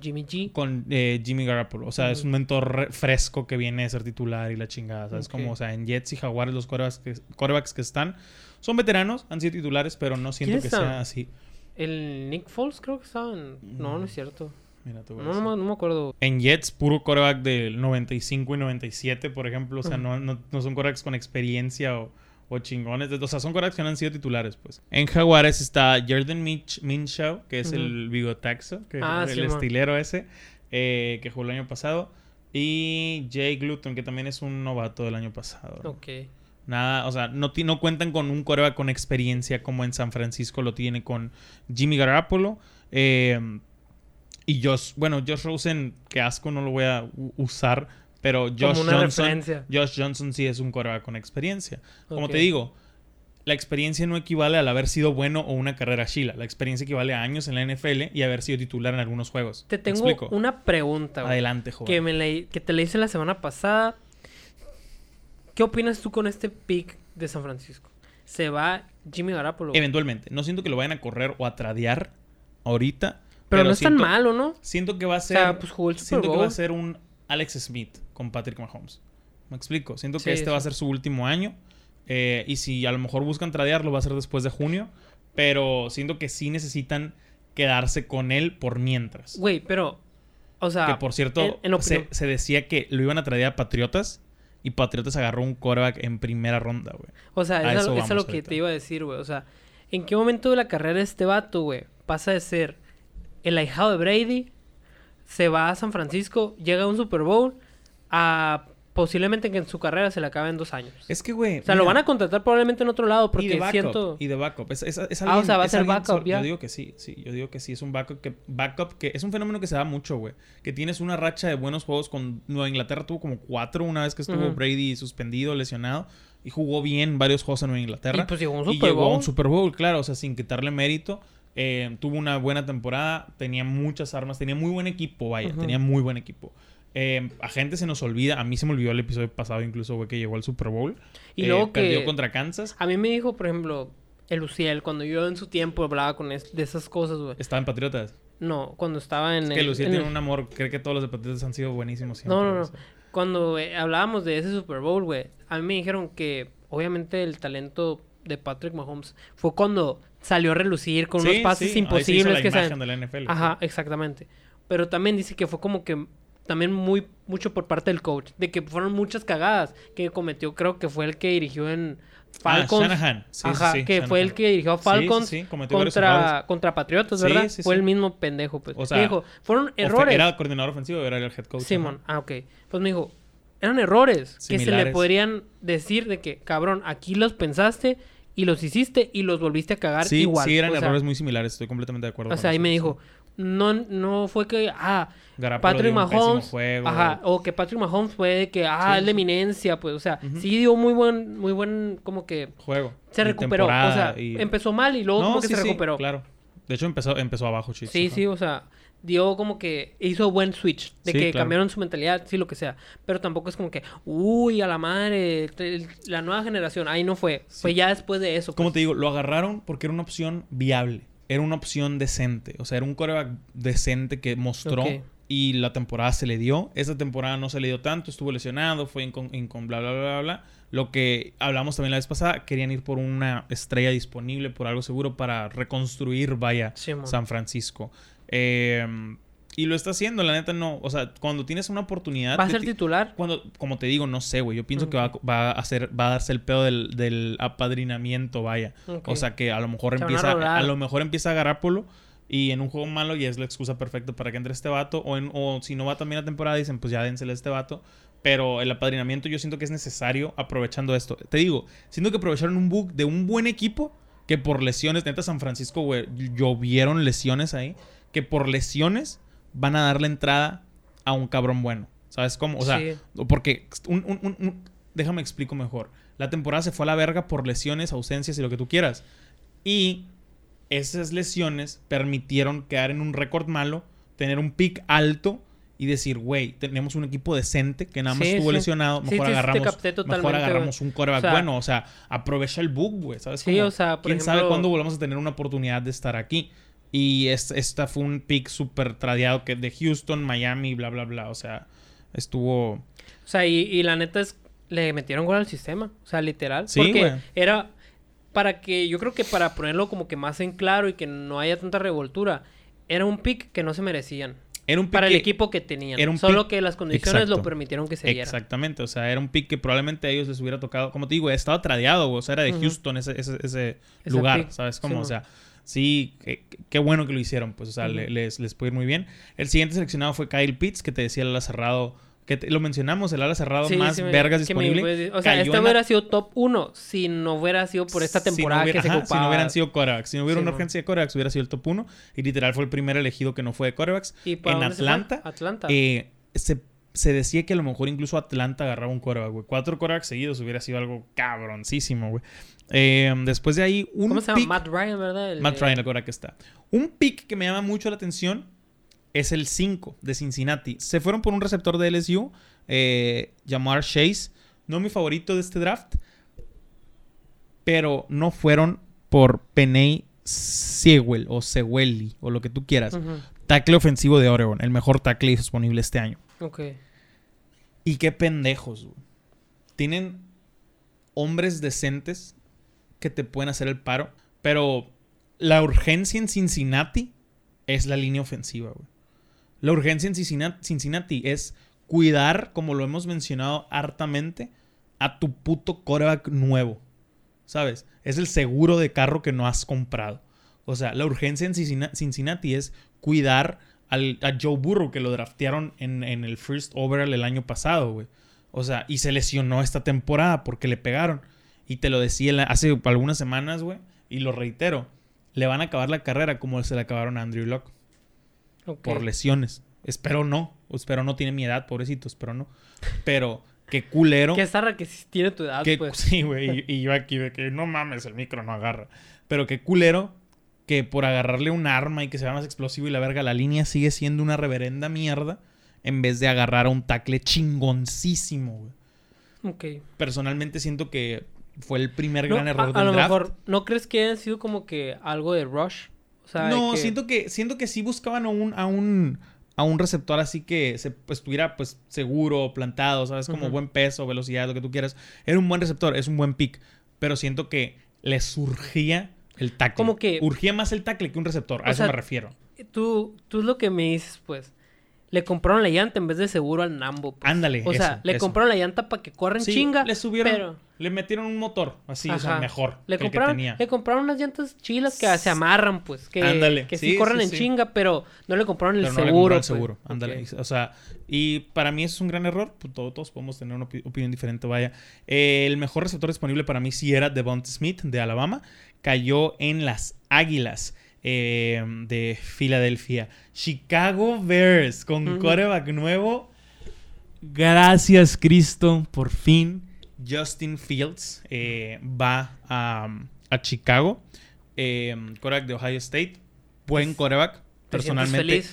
Jimmy G. con eh, Jimmy Garoppolo. O sea, es un mentor re- fresco que viene a ser titular y la chingada. ¿Sabes? Ok. Como, o sea, en Jets y Jaguares los quarterbacks que, quarterbacks que están son veteranos, han sido titulares, pero no siento ¿Quién que sea así. El Nick Foles creo que estaba en... No, no es cierto. Mira, te voy a No, no, me- no me acuerdo. En Jets, puro coreback del 95 y 97, por ejemplo. O sea, no, no, no son corebacks con experiencia o, o chingones. O sea, son corebacks que no han sido titulares, pues. En Jaguares está Jordan Minch, Minshew, que es el bigotaxo, que Ah, es sí, el man. estilero ese, eh, que jugó el año pasado. Y Jay Gluton, que también es un novato del año pasado. ¿no? Ok. Nada, o sea, no, no cuentan con un coreback con experiencia como en San Francisco lo tiene con Jimmy Garoppolo. eh, y Josh, bueno, Josh Rosen, que asco, no lo voy a usar, pero Josh Johnson, referencia. Josh Johnson sí es un coreback con experiencia. Como te digo, la experiencia no equivale al haber sido bueno o una carrera Sheila. La experiencia equivale a años en la NFL y haber sido titular en algunos juegos. Te ¿Me tengo una pregunta, güey. Adelante, joven. Que, me leí- que te le hice la semana pasada. ¿Qué opinas tú con este pick de San Francisco? Se va Jimmy Garoppolo. güey. Eventualmente. No siento que lo vayan a correr o a tradear ahorita. pero, no es tan malo, ¿no? Siento que va a ser. sea, pues jugó el Super siento que va a ser un Alex Smith con Patrick Mahomes. ¿Me explico? Siento que Sí, este va a ser su último año. eh, y si a lo mejor buscan tradearlo, va a ser después de junio. Pero siento que sí necesitan quedarse con él por mientras. Güey, pero. O sea. que por cierto, en- en se, decía que lo iban a tradear a Patriotas. Y Patriotas agarró un quarterback en primera ronda, güey. O sea, A es, eso es algo que ahorita. te iba a decir, güey. O sea, ¿en qué momento de la carrera de este vato, güey, pasa de ser el ahijado de Brady, se va a San Francisco, llega a un Super Bowl, a posiblemente que en su carrera se le acabe en dos años? Es que, güey. o sea, lo van a contratar probablemente en otro lado y porque de backup, siento... Y de backup. Es, es- es Ah, o alguien- sea, va a ser alguien backup, ya. Yo digo que sí, sí. Yo digo que sí. Es un backup que, backup que es un fenómeno que se da mucho, güey. Que tienes una racha de buenos juegos con Nueva Inglaterra. Tuvo como cuatro una vez que estuvo. Brady suspendido, lesionado. Y jugó bien varios juegos en Nueva Inglaterra. Y pues llegó a un Y Super llegó a un Super Bowl, claro. O sea, sin quitarle mérito. Eh, tuvo una buena temporada. Tenía muchas armas. Tenía muy buen equipo, vaya. Tenía muy buen equipo. Eh, a gente se nos olvida. A mí se me olvidó el episodio pasado incluso, güey, que llegó al Super Bowl. Y Eh, luego que- Perdió contra Kansas. A mí me dijo, por ejemplo, el Luciel, cuando yo en su tiempo hablaba con es- de esas cosas, güey. Estaba en Patriotas. No, cuando estaba en Es que el- Lucía en tiene el- un amor, cree que todos los deportistas han sido buenísimos siempre. No, no, no. Cuando eh, hablábamos de ese Super Bowl, güey, a mí me dijeron que obviamente el talento de Patrick Mahomes fue cuando salió a relucir con unos Sí, pases sí, ahí se hizo imposibles la que imagen de la NFL. Ajá, exactamente. Pero también dice que fue como que también muy mucho por parte del coach, de que fueron muchas cagadas que cometió, creo que fue el que dirigió en Falcons. Ah. Sí, sí, Ajá, sí, que fue el que dirigió a Falcons contra, contra Patriotas, ¿verdad? sí, fue el mismo pendejo, pues. O sea, dijo, fueron errores. ¿Era coordinador ofensivo o era el head coach? Simón, ah, ok. Pues me dijo, eran errores que se le Similares. podrían decir de que, cabrón, aquí los pensaste y los hiciste y los volviste a cagar Sí, igual. sí, eran O sea, errores muy similares. Estoy completamente de acuerdo O sea, ahí me dijo, no, no fue que, ah, Garoppolo Patrick Mahomes, juego. ajá, o que Patrick Mahomes fue de que, ah, Sí, es sí. eminencia, pues, o sea, sí dio muy buen, muy buen, como que Juego. se recuperó, o sea, y- empezó mal y luego No, como que sí, se sí, recuperó. claro. De hecho, empezó, empezó abajo, chis. Sí, ajá. sí, o sea, dio como que hizo buen switch, de Sí, que claro. cambiaron su mentalidad, sí, lo que sea. Pero tampoco es como que, uy, a la madre, la nueva generación, ahí no fue. Fue ya después de eso. Como pues. te digo, lo agarraron porque era una opción viable. Era una opción decente. O sea, era un coreback decente que mostró y la temporada se le dio. Esa temporada no se le dio tanto, estuvo lesionado, fue en con, en con bla, bla, bla, bla, bla. Lo que hablamos también la vez pasada, querían ir por una estrella disponible, por algo seguro para reconstruir, vaya, Sí. San Francisco. Eh, y lo está haciendo, la neta no. O sea, cuando tienes una oportunidad... ¿Va a ser ti- titular? cuando, como te digo, no sé, güey. Yo pienso que va, a- va a hacer, va a darse el pedo del, del apadrinamiento, vaya. O sea que a lo mejor Se van a empieza, a, lo mejor empieza a Garápolo y en un juego malo y es la excusa perfecta para que entre este vato. O, en, o si no va también la temporada, dicen, pues ya dénsele a este vato. Pero el apadrinamiento yo siento que es necesario aprovechando esto. Te digo, siento que aprovecharon un bug de un buen equipo que por lesiones, neta San Francisco, güey, llovieron lesiones ahí, que por lesiones van a dar la entrada a un cabrón bueno. ¿Sabes cómo? O sea, Sí. porque un, un- un- un- déjame explico mejor. La temporada se fue a la verga por lesiones, ausencias y lo que tú quieras. Y esas lesiones permitieron quedar en un récord malo, tener un pick alto y decir, güey, tenemos un equipo decente que nada más Sí, estuvo sí. lesionado, mejor sí, agarramos, mejor agarramos un coreback O sea, bueno, o sea, aprovecha el bug, güey, ¿sabes? Sí, o sea, por quién sabe cuándo volvamos a tener una oportunidad de estar aquí. Y es- esta fue un pick súper tradeado que de Houston, Miami, bla, bla, bla. O sea, estuvo... O sea, y, y la neta es, le metieron gol al sistema. O sea, literal. Sí, porque güey. era para que, yo creo que para ponerlo como que más en claro y que no haya tanta revoltura, era un pick que no se merecían. Era un pick Para el equipo que tenían. era un Solo pick- que las condiciones Exacto. lo permitieron que se diera. Exactamente, o sea, era un pick que probablemente a ellos les hubiera tocado, como te digo, estaba tradeado, o sea, era de. Houston ese, ese, ese lugar, pick, ¿sabes cómo? sí, o sea, sí, qué, qué bueno que lo hicieron, pues, o sea, les, les puede ir muy bien. El siguiente seleccionado fue Kyle Pitts, que te decía el cerrado, que te- lo mencionamos, el ala cerrado Sí, más sí vergas me- disponible. o sea, este la- hubiera sido top 1 si no hubiera sido por esta Si no temporada hubiera- que se ocupaba. Si no hubieran sido quarterbacks, si no hubiera Sí, una urgencia de quarterbacks, hubiera sido el top 1. Y literal fue el primer elegido que no fue de quarterbacks. ¿Y en se? Atlanta, Atlanta. Eh, se, se decía que a lo mejor incluso Atlanta agarraba un quarterback, güey. Cuatro quarterbacks seguidos hubiera sido algo cabroncísimo, güey. Eh, después de ahí, un ¿Cómo se llama? pick- Matt Ryan, ¿verdad? El Matt Ryan, el quarterback que está. Un pick que me llama mucho la atención es el 5 de Cincinnati. Se fueron por un receptor de LSU, eh, Jamar Chase. No mi favorito de este draft, pero no fueron por Peney Sewell o Sewelli o lo que tú quieras. Ujú. Tackle ofensivo de Oregon, el mejor tackle disponible este año. Ok. Y qué pendejos, güey. Tienen hombres decentes que te pueden hacer el paro, pero la urgencia en Cincinnati es la línea ofensiva, güey. La urgencia en Cincinnati, es cuidar, como lo hemos mencionado hartamente, a tu puto coreback nuevo. ¿Sabes? Es el seguro de carro que no has comprado. O sea, la urgencia en Cincinnati es cuidar al, a Joe Burrow, que lo draftearon en, el first overall el año pasado, güey. O sea, y se lesionó esta temporada porque le pegaron. Y te lo decía hace algunas semanas, güey. Y lo reitero. Le van a acabar la carrera como se le acabaron a Andrew Locke por lesiones. Espero no. Espero no tiene mi edad, pobrecito. Espero no. Pero qué culero. Qué zarra que tiene tu edad, que- pues. Sí, güey. Y, y yo aquí de que no mames, el micro no agarra. Pero qué culero que por agarrarle un arma y que sea más explosivo y la verga, la línea sigue siendo una reverenda mierda en vez de agarrar a un tackle chingoncísimo, güey. Ok. Personalmente siento que fue el primer No, gran error a, a del lo draft. mejor, ¿no crees que haya sido como que algo de rush? O sea, de no, que- siento que siento que sí buscaban a un a un a un receptor así que se pues, estuviera pues seguro, plantado, sabes, como buen peso, velocidad, lo que tú quieras. Era un buen receptor, es un buen pick, pero siento que le surgía el tackle. Como que- urgía más el tackle que un receptor, a O eso sea, me refiero. Tú, tú es lo que me dices, pues. Le compraron la llanta en vez de seguro al Nambo. pues. Ándale, O sea, eso, le eso. compraron la llanta para que corran Sí, chinga. le subieron, pero- le metieron un motor, así, o sea, Ajá. mejor Le que el que compraron, tenía. le compraron unas llantas chilas que se amarran, pues. Que, Ándale, que sí, sí, corren sí, en chinga, pero no le compraron el Pero no le seguro. compraron el pues. seguro, ándale. O sea, y para mí eso es un gran error. Pues todo- todos podemos tener una opi- opinión diferente, vaya. Eh, el mejor receptor disponible para mí sí era Devonta Smith de Alabama. Cayó en las Águilas eh, de Filadelfia. Chicago Bears con Ujú. coreback nuevo. Gracias, Cristo. Por fin, Justin Fields eh, va a, a Chicago. Eh, de Ohio State. Buen coreback. ¿Te sientes Personalmente,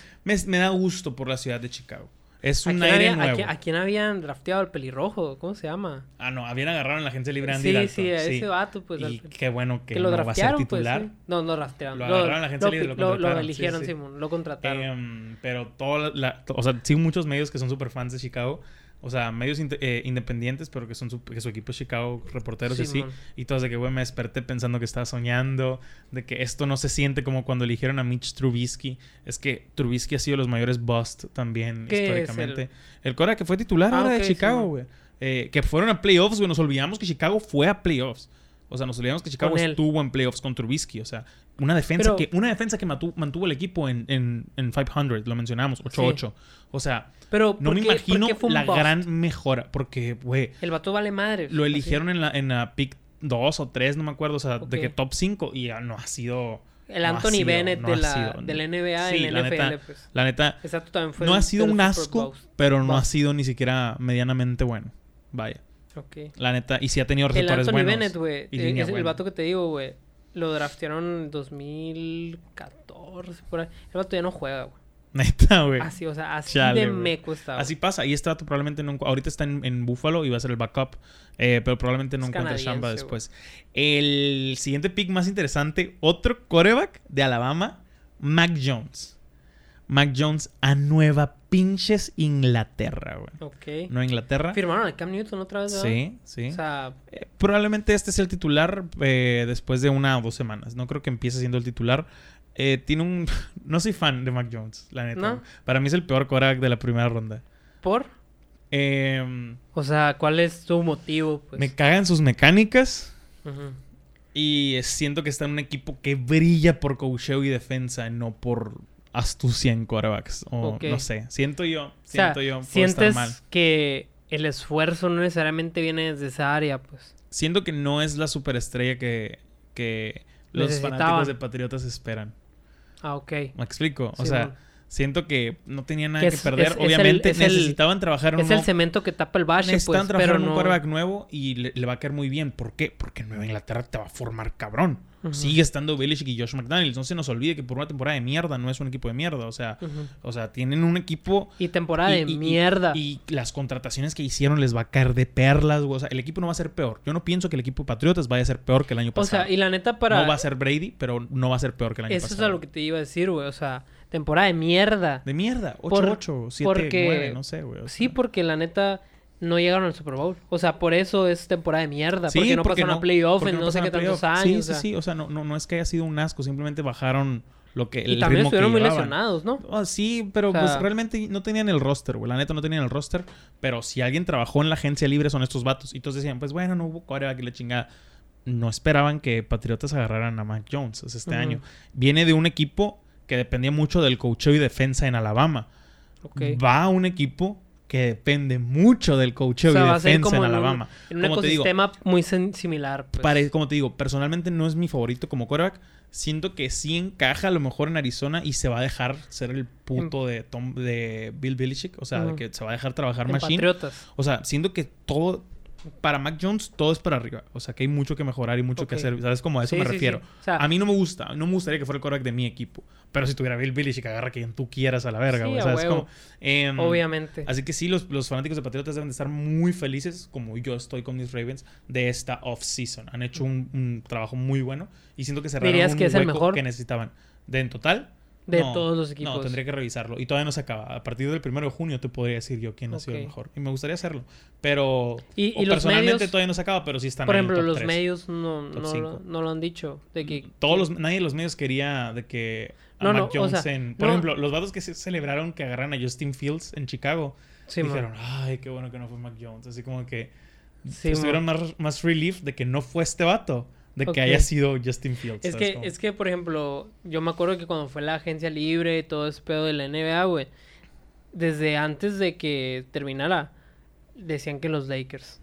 me da gusto por la ciudad de Chicago. Es ¿A un aire había- a nuevo. quién- a quién habían drafteado el pelirrojo? ¿Cómo se llama? Ah, no, habían agarrado en la agencia libre a Andy Sí, Dalton, sí, a ese vato, pues. y al- qué bueno que, que lo no va a ser draftearon, pues. titular. sí. No, no draftearon. Lo agarraron en la agencia libre y lo pi- lo, contrataron, sí, eligieron, sí. Simón. Lo contrataron. Em, pero todo la, o sea, sí muchos medios que son súper fans de Chicago. O sea, medios eh, independientes, pero que son su, que su equipo es Chicago, reporteros y así. Y todos de que, güey, me desperté pensando que estaba soñando. De que esto no se siente como cuando eligieron a Mitch Trubisky. Es que Trubisky ha sido los mayores bust también ¿Qué es históricamente. El, Cora que fue titular Ah, ahora de Chicago, güey. Eh, que fueron a playoffs, güey. Nos olvidamos que Chicago fue a playoffs. O sea, nos olvidamos que Chicago estuvo en playoffs con Trubisky. O sea, una defensa Pero- que una defensa que mantuvo, mantuvo el equipo en, en, en 500, lo mencionamos, 8-8. O sea, Pero, no ¿por me qué- imagino la bust? gran mejora. Porque, güey, El vato vale madre. lo así. eligieron en la, en la pick 2 o 3, no me acuerdo. O sea, de Ok. que top 5 y ya no ha sido. El no Anthony sido, Bennett no de, la, sido. de la NBA Sí, en la NFL, neta, pues. La neta, Exacto, también fue no el- ha sido de un asco, bust. pero no ha sido ni siquiera medianamente bueno. Vaya. Ok. La neta, y sí ha tenido El receptores Anthony buenos. Bennett, güey. Es el vato que te digo, güey. Lo draftearon en 2014, por ahí. El vato ya no juega, güey. Neta, güey. Así, o sea, así Chale, de meco estaba. Así pasa. Y este vato probablemente no... Ahorita está en, en Buffalo y va a ser el backup. eh, pero probablemente no encuentre chamba después. El siguiente pick más interesante. Otro coreback de Alabama. Mac Jones. Mac Jones a Nueva pinches Inglaterra, güey. Ok. Nueva Inglaterra. Firmaron a Cam Newton otra vez, ¿verdad? Sí, sí. O sea, Eh, probablemente este sea el titular eh, después de una o dos semanas. No creo que empiece siendo el titular. Eh, tiene un... No soy fan de Mac Jones, la neta. ¿No? Para mí es el peor quarterback de la primera ronda. ¿Por? Eh, O sea, ¿cuál es tu motivo? Pues? me cagan sus mecánicas. Ujú. Y siento que está en un equipo que brilla por coacheo y defensa, no por astucia en quarterbacks. O no sé. Siento yo. O sea, Siento yo. sientes estar mal. que el esfuerzo no necesariamente viene desde esa área, pues. Siento que no es la superestrella que, que los fanáticos de Patriotas esperan. Ah, ok. ¿Me explico? O Sí, sea, bueno. Siento que no tenía nada Que que, es- perder. es- es el- Obviamente es el- necesitaban trabajar en Es un el nuevo- cemento que tapa el bache, necesitan pues, trabajar pero en un no... quarterback nuevo y le, le va a caer muy bien. ¿Por qué? Porque Nueva Inglaterra te va a formar cabrón. Sigue estando Belichick y Josh McDaniels. No se nos olvide que por una temporada de mierda no es un equipo de mierda. O sea, o sea tienen un equipo Y temporada y- de y- mierda. Y, las contrataciones que hicieron les va a caer de perlas, güey. O sea, el equipo no va a ser peor. Yo no pienso que el equipo de Patriotas vaya a ser peor que el año o pasado. sea, y la neta para... No va a ser Brady, pero no va a ser peor que el año Eso es pasado. a lo que te iba a decir, güey. O sea, temporada de mierda. De mierda. 8-8, Por- 7-9, porque- no sé, güey. o Sí, porque la neta no llegaron al Super Bowl. O sea, por eso es temporada de mierda. Sí, porque no pasaron a playoff en no, sé qué tantos años. Sí, o sí, sea. sí. O sea, no, no, no es que haya sido un asco. Simplemente bajaron lo que, el Y también ritmo que estuvieron muy llevaban. lesionados, ¿no? Ah, sí, pero O sea- pues realmente no tenían el roster, güey. La neta no tenían el roster. Pero si alguien trabajó en la agencia libre son estos vatos. Y todos decían, pues bueno, no hubo quarterback y la chingada. No esperaban que Patriotas agarraran a Mac Jones este Ujú. año. Viene de un equipo que dependía mucho del coacheo y defensa en Alabama. Va a un equipo que depende mucho del coacheo O sea, y defensa en en un- Alabama. En un digo, ecosistema muy similar. pues. Como te digo, personalmente no es mi favorito como quarterback. Siento que sí encaja a lo mejor en Arizona y se va a dejar ser el puto de, Tom, de Bill Belichick. O sea, de que se va a dejar trabajar en Machine. Patriotas. O sea, siento que todo... Para Mac Jones todo es para arriba. O sea, que hay mucho que mejorar y mucho que hacer. ¿Sabes cómo a eso Sí, me sí, refiero? sí. O sea, A mí no me gusta. No me gustaría que fuera el quarterback de mi equipo. Pero si tuviera Bill Belichick, agarra quien tú quieras a la verga, güey. ¿Sabes cómo? Em, obviamente. Así que sí, los, los fanáticos de Patriotas deben de estar muy felices, como yo estoy con mis Ravens, de esta off-season. Han hecho un, un trabajo muy bueno y siento que cerraron ¿Dirías un que es el hueco mejor? que necesitaban. ¿De en total? De no, todos los equipos. No, tendría que revisarlo. Y todavía no se acaba. A partir del primero de junio te podría decir yo quién ha sido el mejor. Y me gustaría hacerlo. Pero... Y- y los personalmente medios- todavía no se acaba, pero sí están Por ahí en ejemplo, top los tres. medios no, no, lo, no lo han dicho. De que, Todos que- los, nadie de los medios quería de que a No, Mac no, o Jones sea, en- Por ejemplo, los vatos que se celebraron que agarran a Justin Fields en Chicago Sí, man. dijeron, ay, qué bueno que no fue Mac Jones. Así como que Sí, estuvieron más, más relief de que no fue este vato, de que haya sido Justin Fields. Es ¿sabes que, cómo? es que, por ejemplo, yo me acuerdo que cuando fue la agencia libre y todo ese pedo de la NBA, güey, desde antes de que terminara, decían que los Lakers.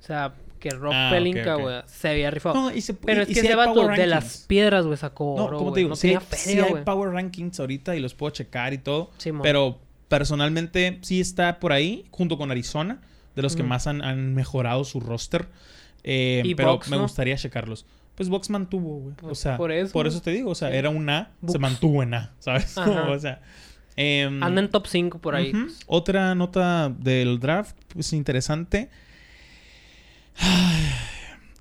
O sea, que Rob Ah, Pelinka, güey, se había rifado. No, y se- Pero y- es y que sí ese hay vato de las piedras, güey, sacó No, oro, como te digo, no sí, tenía sí feria, hay power rankings ahorita y los puedo checar y todo. Simón. Pero personalmente sí está por ahí, junto con Arizona, de los que más han, han mejorado su roster. Eh, Y pero me ¿no? gustaría checarlos. Pues Box mantuvo, güey. O Pues, sea, por por eso. te digo, o sea, era un A, se mantuvo en A, ¿sabes? O sea, em, Anda en top 5 por ahí. Pues. Otra nota del draft, pues interesante.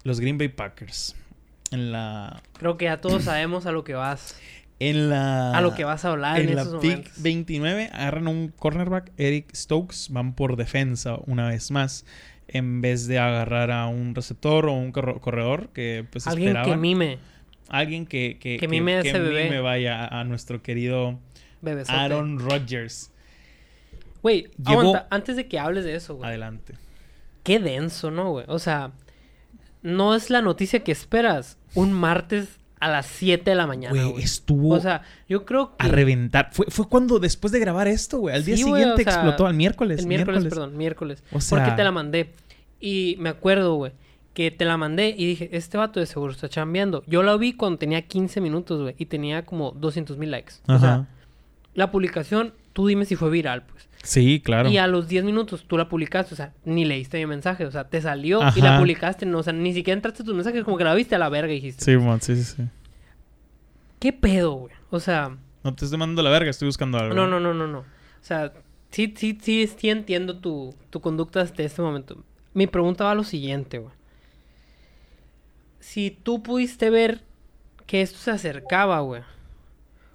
Los Green Bay Packers. En la. Creo que ya todos sabemos a lo que vas. En la. A lo que vas a hablar en, En la esos pick momentos. 29 agarran un cornerback, Eric Stokes. Van por defensa una vez más. En vez de agarrar a un receptor o un corredor que pues Alguien que mime, Alguien que, que, que mime a ese bebé. mime vaya a, a nuestro querido bebesote. Aaron Rodgers. Güey, aguanta, antes de que hables de eso, güey. Adelante. Qué denso, ¿no, güey? O sea, no es la noticia que esperas un martes a las 7 de la mañana, Güey, estuvo O sea, yo creo que a reventar. Fue, fue cuando después de grabar esto, güey. Al día güey, siguiente o sea, explotó, al miércoles. el miércoles, perdón, miércoles. O sea- Porque te la mandé. Y me acuerdo, güey, que te la mandé y dije, este vato de seguro está chambeando. Yo la vi cuando tenía 15 minutos, güey, y tenía como 200 mil likes. O Ajá. sea, la publicación, tú dime si fue viral, pues. Sí, claro. Y a los 10 minutos tú la publicaste, o sea, ni leíste mi mensaje, o sea, te salió y la publicaste, no, o sea, ni siquiera entraste a tus mensajes, como que la viste a la verga y dijiste, Sí, man, sí, sí, sí. ¿qué pedo, güey? O sea, No te estoy mandando la verga, estoy buscando algo. no, no, no, no, no. O sea, sí, sí, sí, sí entiendo tu, tu conducta hasta este momento. Mi pregunta va a lo siguiente, güey. Si tú pudiste ver que esto se acercaba, güey,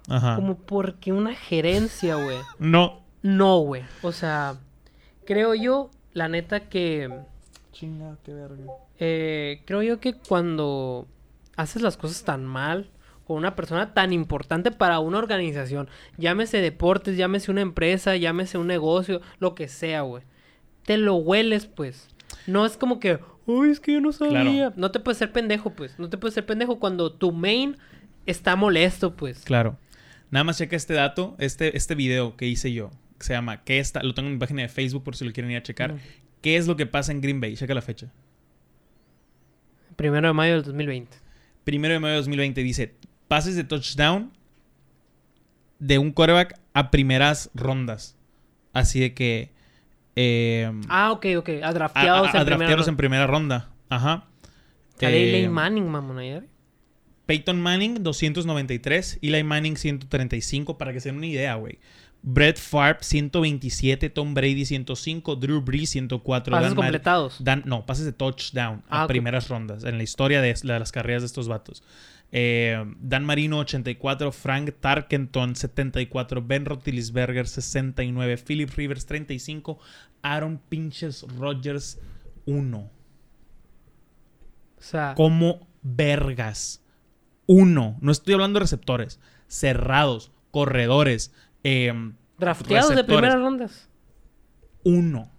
Ajá. como porque una gerencia, güey, No. No, güey. O sea, creo yo, la neta que... Chinga, qué verga. Eh, creo yo que cuando haces las cosas tan mal con una persona tan importante para una organización. Llámese deportes, llámese una empresa, llámese un negocio, lo que sea, güey. Te lo hueles, pues. No es como que, uy, es que yo no sabía. No te puedes ser pendejo, pues. No te puedes ser pendejo cuando tu main está molesto, pues. Claro. Nada más checa este dato, este, este video que hice yo, se llama, ¿qué está? Lo tengo en mi página de Facebook por si lo quieren ir a checar. ¿Qué es lo que pasa en Green Bay? Checa la fecha. Primero de mayo del 2020. Primero de mayo de 2020 dice, pases de touchdown de un quarterback a primeras rondas. Así de que... eh, Ah, ok, ok. A a, drafteados a- a en primera en ronda. primera ronda. Ajá. Eh, Manning, mamón, ayer. Peyton Manning 293, Eli Manning 135 para que se den una idea, güey. Brett Favre 127, Tom Brady 105, Drew Brees 104, Pases Dan completados. Dan- no, pases de touchdown a Ah, primeras rondas en la historia de, de las carreras de estos vatos. Eh, Dan Marino 84, Frank Tarkenton 74, Ben Roethlisberger 69, Philip Rivers 35, Aaron Pinches Rogers 1. O sea, Como vergas. Uno. No estoy hablando de receptores. Cerrados. Corredores. Eh, drafteados de primeras rondas. uno.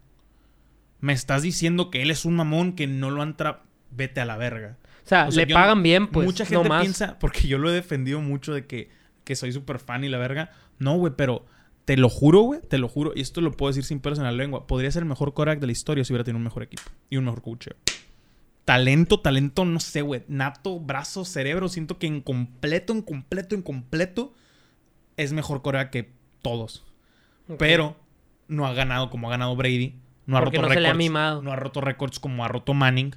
Me estás diciendo que él es un mamón que no lo han tra... Vete a la verga. O sea, O sea, le pagan bien, pues. Mucha no gente más. piensa, porque yo lo he defendido mucho de que, que soy súper fan y la verga. No, güey, pero te lo juro, güey, te lo juro, y esto lo puedo decir sin pelos en la lengua. Podría ser el mejor Korak de la historia si hubiera tenido un mejor equipo y un mejor coach. Talento, talento, no sé, güey. Nato, brazo, cerebro. Siento que en completo, en completo, en completo es mejor Korak que todos. Pero no ha ganado como ha ganado Brady. No ha Porque roto no se le ha récords. mimado. No ha roto récords como ha roto Manning.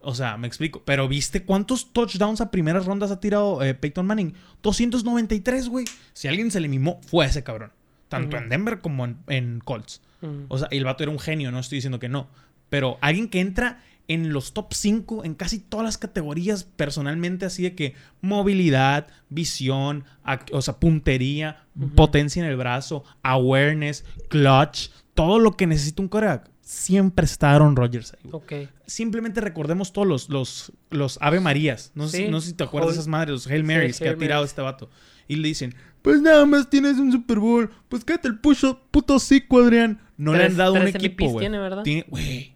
O sea, me explico. Pero ¿viste cuántos touchdowns a primeras rondas ha tirado eh, Peyton Manning? 293, güey. Si alguien se le mimó, fue a ese cabrón. Tanto en Denver como en, en Colts. O sea, el vato era un genio, no estoy diciendo que no. Pero alguien que entra en los top 5 en casi todas las categorías personalmente, así de que movilidad, visión, o sea, puntería, potencia en el brazo, awareness, clutch, todo lo que necesita un coreback. Siempre está Aaron Rodgers ahí. güey. Ok. Simplemente recordemos todos los, los, los Ave Marías. No, sé, Sí. si- no sé si te acuerdas de esas madres, los Hail Marys Sí, que ha Hail tirado Marys. este vato. Y le dicen, pues nada más tienes un Super Bowl. Pues cállate el pucho, puto cico, Adrián. No le han dado un equipo, güey. tiene, ¿verdad? Tiene, güey,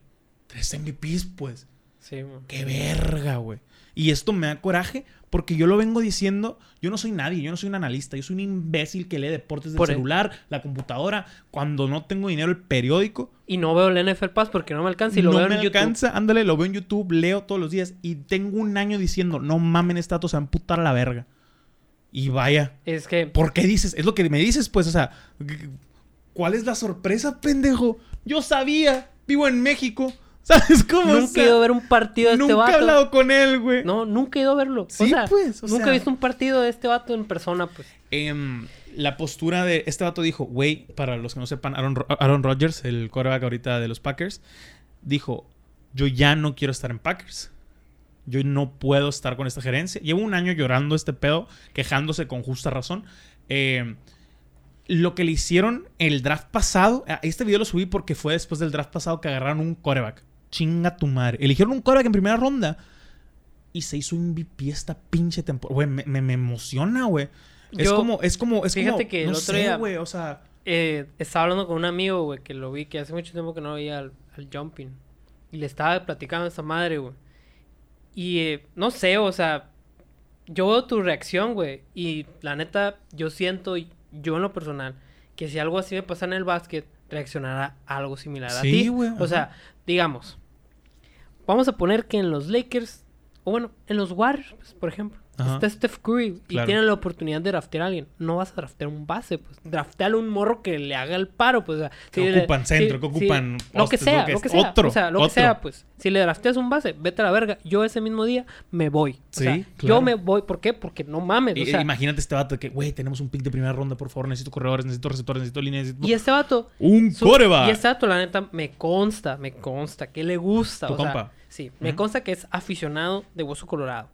tres MVPs, pues. Sí, man. Qué verga, güey. Y esto me da coraje porque yo lo vengo diciendo, yo no soy nadie, yo no soy un analista, yo soy un imbécil que lee deportes del Por e- celular, la computadora, cuando no tengo dinero el periódico, Y no veo el NFL Pass porque no me alcanza y lo no veo me en YouTube. alcanza, ándale, lo veo en YouTube, leo todos los días y tengo un año diciendo, no mamen, dato se a amputar a la verga. Y vaya, Es que ¿por qué dices? Es lo que me dices, pues, o sea, ¿cuál es la sorpresa, pendejo? Yo sabía, vivo en México, ¿sabes cómo? O nunca sea, he ido a ver un partido de este nunca he vato. hablado con él, güey. No, nunca he ido a verlo. Sí, o sea, pues, o nunca sea. he visto un partido de este vato en persona, pues. Em, la postura de este vato dijo, güey, para los que no sepan, Aaron, Ro- Aaron Rodgers, el quarterback ahorita de los Packers, dijo, yo ya no quiero estar en Packers. Yo no puedo estar con esta gerencia. Llevo un año llorando este pedo, quejándose con justa razón. Em, lo que le hicieron el draft pasado, este video lo subí porque fue después del draft pasado que agarraron un quarterback. Chinga tu madre. Eligieron un quarterback en primera ronda y se hizo MVP esta pinche temporada. Güey, me, me- me emociona, güey. Es como, es como, es fíjate como, que el no otro sé, día- güey, o sea, Eh, estaba hablando con un amigo, güey, que lo vi, que hace mucho tiempo que no veía al, al Jumping. Y le estaba platicando a esa madre, güey. Y eh, no sé, o sea, yo veo tu reacción, güey. Y la neta, yo siento, yo en lo personal, que si algo así me pasa en el básquet, reaccionará a algo similar a Sí, ti. güey, O sea, digamos, vamos a poner que en los Lakers, o bueno, en los Warriors, pues, por ejemplo, Ajá. está Steph Curry y Claro. tienen la oportunidad de draftear a alguien. No vas a draftear un base, pues. Drafteale un morro que le haga el paro, pues. o sea, Que si le- ocupan centro, que ocupan Lo que postes, sea, lo que lo que es- sea. otro, o sea, lo otro. que sea, pues. Si le drafteas un base, vete a la verga. Yo ese mismo día me voy. O Sí, sea, claro. yo me voy. ¿Por qué? Porque no mames. i- o sea, imagínate este vato de que, güey, tenemos un pick de primera ronda, por favor, necesito corredores, necesito receptores, necesito líneas, necesito... y este vato un Su-. Y este dato, la neta, me consta, me consta que le gusta. Tu o sea, compa. sí, me consta que es aficionado de Hueso Colorado.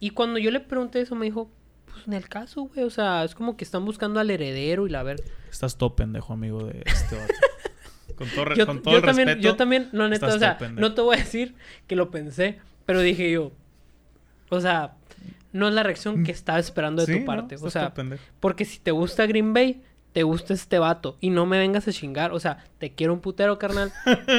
Y cuando yo le pregunté eso, me dijo, pues en el caso, güey, o sea, es como que están buscando al heredero y la ver. Estás todo pendejo, amigo de este vato. con todo, Yo, con todo yo el también, respeto. yo también, no, neta, o sea, pendejo. no te voy a decir que lo pensé, pero dije yo, o sea, no es la reacción que estaba esperando de Sí, tu parte. O sea, porque si te gusta Green Bay, te gusta este vato. Y no me vengas a chingar. O sea, te quiero un putero, carnal.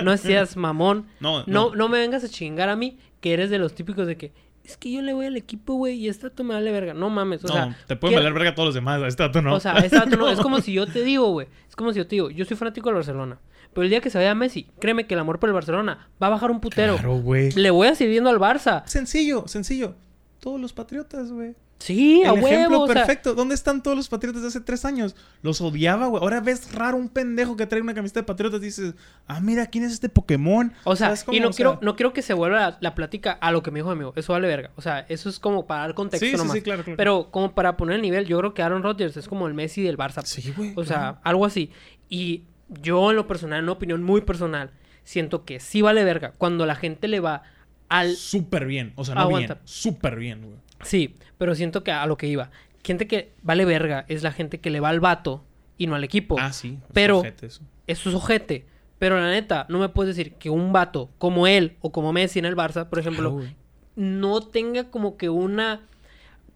No seas mamón. No, No, no. no me vengas a chingar a mí, que eres de los típicos de que es que yo le voy al equipo, güey, y este vato me vale verga. No mames, o no, sea, te pueden ¿qué- valer verga a todos los demás. Este dato no. o sea, ese vato no, es como si yo te digo, güey, es como si yo te digo, yo soy fanático del Barcelona, pero el día que se vaya Messi, créeme que el amor por el Barcelona va a bajar un putero. Claro, güey. Le voy a seguir viendo al Barça. Sencillo, sencillo. Todos los patriotas, güey. Sí, a El ejemplo huevo, o sea, perfecto. ¿Dónde están todos los patriotas de hace tres años? Los odiaba, güey. Ahora ves raro un pendejo que trae una camiseta de patriotas y dices, ah, mira, ¿quién es este Pokémon? O sea, y no O sea, quiero, no quiero que se vuelva la, la plática a lo que me dijo mi amigo. Eso vale verga. O sea, eso es como para dar contexto Sí, sí, nomás. sí, claro, claro. Pero como para poner el nivel, yo creo que Aaron Rodgers es como el Messi del Barça. Sí, güey. O sea, algo así. Y yo en lo personal, en una opinión muy personal, siento que sí vale verga cuando la gente le va al... Súper bien. O sea, no Aguanta. bien. Súper bien, güey. Sí, pero siento que a lo que iba. Gente que vale verga es la gente que le va al vato y no al equipo. Ah, sí. es Pero- ojete eso. Es ojete. Pero la neta, no me puedes decir que un vato como él o como Messi en el Barça, por ejemplo, Claro, no tenga como que una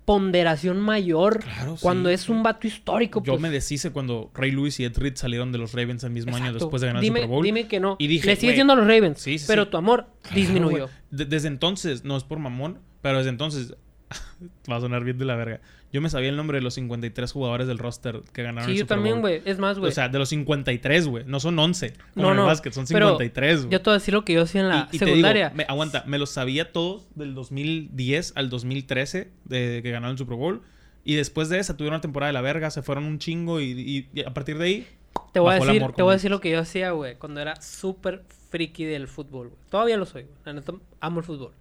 ponderación mayor Claro, cuando sí, es un vato histórico. Yo pues. me deshice cuando Ray Lewis y Ed Reed salieron de los Ravens el mismo año después de ganar dime, el Super Bowl. Dime que no. Y dije, Le sigues yendo a los Ravens, sí, sí, pero tu amor Claro, disminuyó. De- desde entonces, no es por mamón, pero desde entonces va a sonar bien de la verga. Yo me sabía el nombre de los 53 jugadores del roster que ganaron Sí, el yo Super también, Bowl. güey. Es más, güey. O sea, de los 53, güey. No son 11. Como No, en el no, básquet, son pero 53, güey. yo te voy a decir lo que yo hacía en la Y- y te secundaria. digo, me- aguanta, me los sabía todos del 2010 al 2013 de que ganaron el Super Bowl. Y después de esa tuvieron una temporada de la verga, se fueron un chingo y, y- a partir de ahí... te voy a el decir, amor te voy a decir lo que yo hacía, güey, cuando era súper friki del fútbol, güey. Todavía lo soy, güey. Amo el fútbol.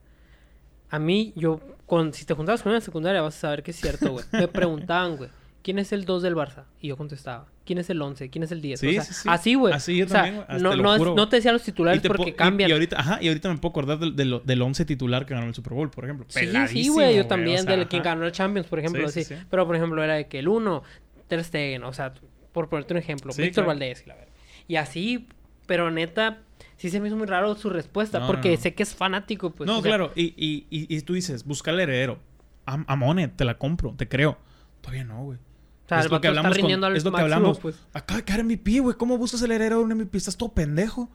A mí, yo, con, si te juntabas en la secundaria, vas a saber que es cierto, güey. Me preguntaban, güey, ¿quién es el 2 del Barça? Y yo contestaba, ¿quién es el 11? ¿Quién es el 10? Sí, o sea, sí, sí. así, güey. Así yo O sea, también, No, no, es- no te decía los titulares porque po- y- cambian. Y, ahorita, ajá, y ahorita me puedo acordar del, del- del 11 titular que ganó el Super Bowl, por ejemplo. Sí, sí, Peladísimo, güey, yo o también, sea, del ajá. ganó el Champions, por ejemplo, Sí, sí, sí, sí. Pero, por ejemplo, era de que el 1, Ter Stegen, o sea, por ponerte un ejemplo, Sí, Víctor claro. Valdés y la verdad. Y así, pero neta, sí se me hizo muy raro su respuesta, No, porque no, no. sé que es fanático, pues. no, o sea, claro. Y, y, y, y tú dices, busca el heredero. Am- Amone, te la compro, te creo. Todavía no, güey. O sea, es lo que hablamos con- es lo que hablamos. pues. Acaba de caer MVP, güey. ¿Cómo buscas el heredero de un MVP? Estás todo pendejo.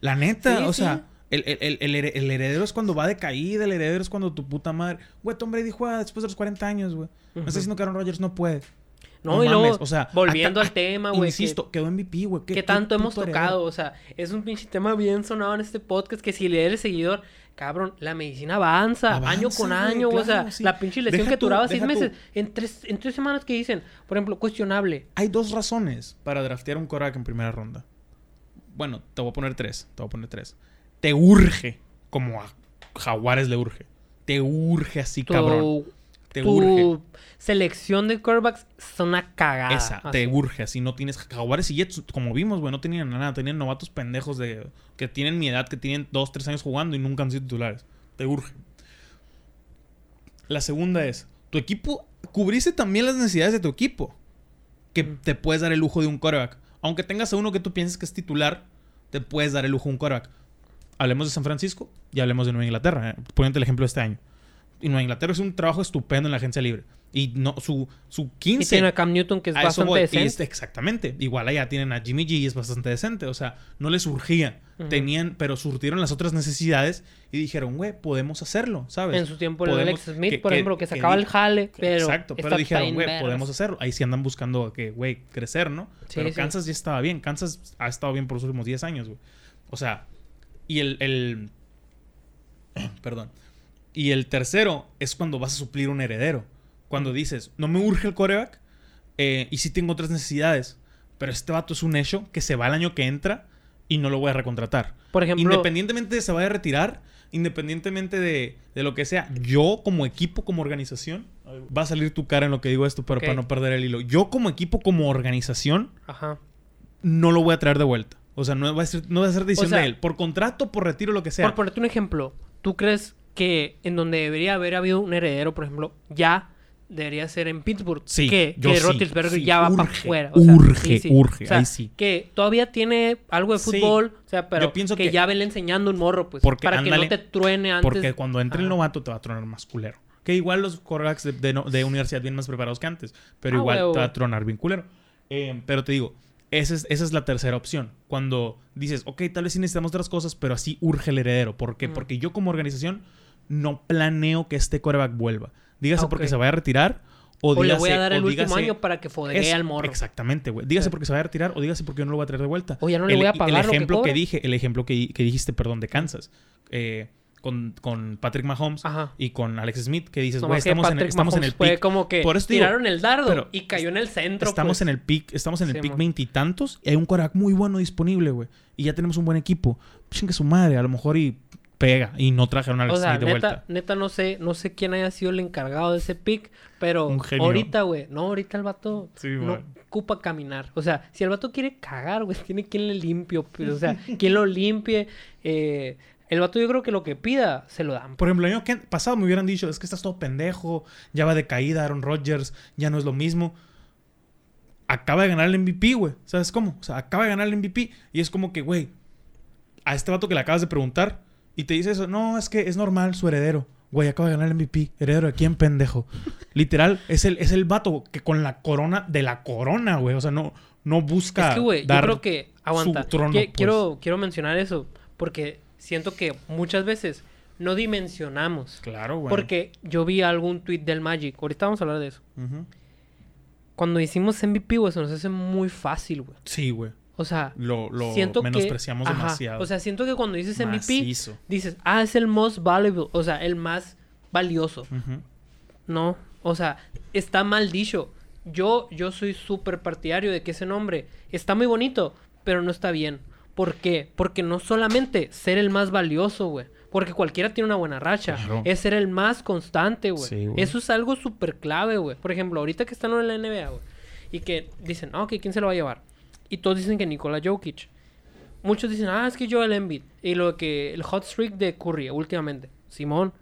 La neta, Sí, o sí. sea, el, el- el- el here- el heredero es cuando va de caída, el heredero es cuando tu puta madre. Güey, Tom Brady juega después de los 40 años, güey. Me Ujú. estás diciendo que Aaron Rodgers no puede. No, y luego, o sea, volviendo acá- al tema, güey. Insisto, quedó MVP, güey. Que, ¿Qué- que tanto hemos tocado, o sea, es un pinche tema bien sonado en este podcast que si le eres seguidor, cabrón, la medicina avanza, Avanza, año con güey, año, o sea, sí. la pinche lesión Deja que tú, duraba seis tú. meses, en tres, en tres semanas que dicen, por ejemplo, cuestionable. Hay dos razones para draftear un quarterback en primera ronda. Bueno, te voy a poner tres. Te voy a poner tres. Te urge, como a Jaguares le urge. Te urge así, cabrón. Tu, Te tu urge. selección de quarterbacks son una cagada. Esa, así. te urge así. No tienes Jaguares y Jets, como vimos, güey, no tenían nada. Tenían novatos pendejos de que tienen mi edad, que tienen dos, tres años jugando y nunca han sido titulares. Te urge. La segunda es, tu equipo, cubriste también las necesidades de tu equipo. Que Mm. te puedes dar el lujo de un quarterback. Aunque tengas a uno que tú pienses que es titular, te puedes dar el lujo de un quarterback. Hablemos de San Francisco y hablemos de Nueva Inglaterra. eh, Poniendo el ejemplo de este año. Y Nueva Inglaterra es un trabajo estupendo en la agencia libre. Y no, su, su Y 15 tiene a Cam Newton que es bastante voy. Y decente. es- exactamente. Igual allá tienen a Jimmy G y es bastante decente. O sea, no les surgía. Ujú. Tenían, pero surtieron las otras necesidades y dijeron, güey, podemos hacerlo, ¿sabes? En su tiempo el Alex Smith, que- por que- ejemplo, que que sacaba el jale, pero... Exacto, pero dijeron, güey, podemos hacerlo. Ahí sí andan buscando que, güey, crecer, ¿no? Sí, pero sí. Kansas ya estaba bien. Kansas ha estado bien por los últimos 10 años, güey. O sea, y el, el- Perdón. Y el tercero es cuando vas a suplir un heredero. Cuando dices, no me urge el coreback eh, y sí tengo otras necesidades, pero este vato es un hecho que se va el año que entra y no lo voy a recontratar. Por ejemplo, Independientemente de se vaya a retirar, independientemente de, de lo que sea, yo como equipo, como organización, va a salir tu cara en lo que digo esto, pero para no perder el hilo. Yo como equipo, como organización, ajá. no lo voy a traer de vuelta. O sea, no va a ser, no va a ser decisión O sea, de él. Por contrato, por retiro, lo que sea. Por ponerte un ejemplo, ¿tú crees que en donde debería haber habido un heredero, por ejemplo, ya debería ser en Pittsburgh? Sí, que, yo que sí, Roethlisberger sí, ya va para afuera. urge, urge, O sea, ahí sí. Que todavía tiene algo de fútbol, o sea, pero Yo pienso que, que- ya vele enseñando un morro, pues, Porque, para que no te truene antes. Porque cuando entre el Ajá. novato te va a tronar más culero. Que igual los quarterbacks de, de de universidad vienen más preparados que antes. Pero Ah, igual huevo. te va a tronar bien culero. Eh, pero te digo, esa es, esa es la tercera opción. Cuando dices, ok, tal vez sí necesitamos otras cosas, pero así urge el heredero. ¿Por qué? Porque yo como organización no planeo que este quarterback vuelva. Dígase Ah, porque se vaya a retirar. O, O le voy a dar el último año para que fodegue al morro. Exactamente, güey. Dígase Sí. porque se va a retirar o dígase porque yo no lo voy a traer de vuelta. O ya no le el, voy a pagar el lo que ejemplo que, cobra. dije, el ejemplo que, que dijiste, perdón, de Kansas, eh, con, con Patrick Mahomes Ajá. y con Alex Smith, que dices, güey, que estamos, en, Patrick estamos en el fue pick. como que Por eso digo, tiraron el dardo y cayó en el centro. Estamos pues. en el pick, estamos en el Sí, pick veintitantos y hay un quarterback muy bueno disponible, güey. Y ya tenemos un buen equipo. Chingue su madre, a lo mejor y pega y no trajeron a Alex O sea, de neta, vuelta. neta no sé, no sé quién haya sido el encargado de ese pick, pero ahorita, güey, no, ahorita el vato Sí, no ocupa caminar. O sea, si el vato quiere cagar, güey, tiene quien le limpie, pues, o sea, quien lo limpie. eh, el vato yo creo que lo que pida, se lo dan. Por ejemplo, el año que- pasado me hubieran dicho, es que estás todo pendejo, ya va de caída Aaron Rodgers, ya no es lo mismo. Acaba de ganar el MVP, güey. ¿Sabes cómo? O sea, acaba de ganar el MVP y es como que, güey, a este vato que le acabas de preguntar y te dice eso, no, es que es normal, su heredero. Güey, acaba de ganar el MVP. ¿Heredero de quién, pendejo? Literal, es el, es el vato que con la corona de la corona, güey. O sea, no, no busca Es que, güey, yo dar creo que aguanta. trono, Que- pues. quiero, quiero mencionar eso porque siento que muchas veces no dimensionamos. Claro, güey. Porque yo vi algún tweet del Magic. Ahorita vamos a hablar de eso. Cuando hicimos MVP, güey, se nos hace muy fácil, güey. Sí, güey. O sea, Lo, lo siento que- menospreciamos ajá, demasiado. O sea, siento que cuando dices MVP, Macizo. dices, ah, es el most valuable, o sea, el más valioso. No, o sea, está mal dicho. Yo, yo soy súper partidario de que ese nombre está muy bonito, pero no está bien. ¿Por qué? Porque no solamente ser el más valioso, güey. Porque cualquiera tiene una buena racha. Claro. Es ser el más constante, güey. Sí, güey. Eso es algo súper clave, güey. Por ejemplo, ahorita que están en la NBA, güey. Y que dicen, ah, ok, ¿quién se lo va a llevar? Y todos dicen que Nikola Jokic. Muchos dicen, ah, es que Joel Embiid. Y lo que el hot streak de Curry últimamente. Simón.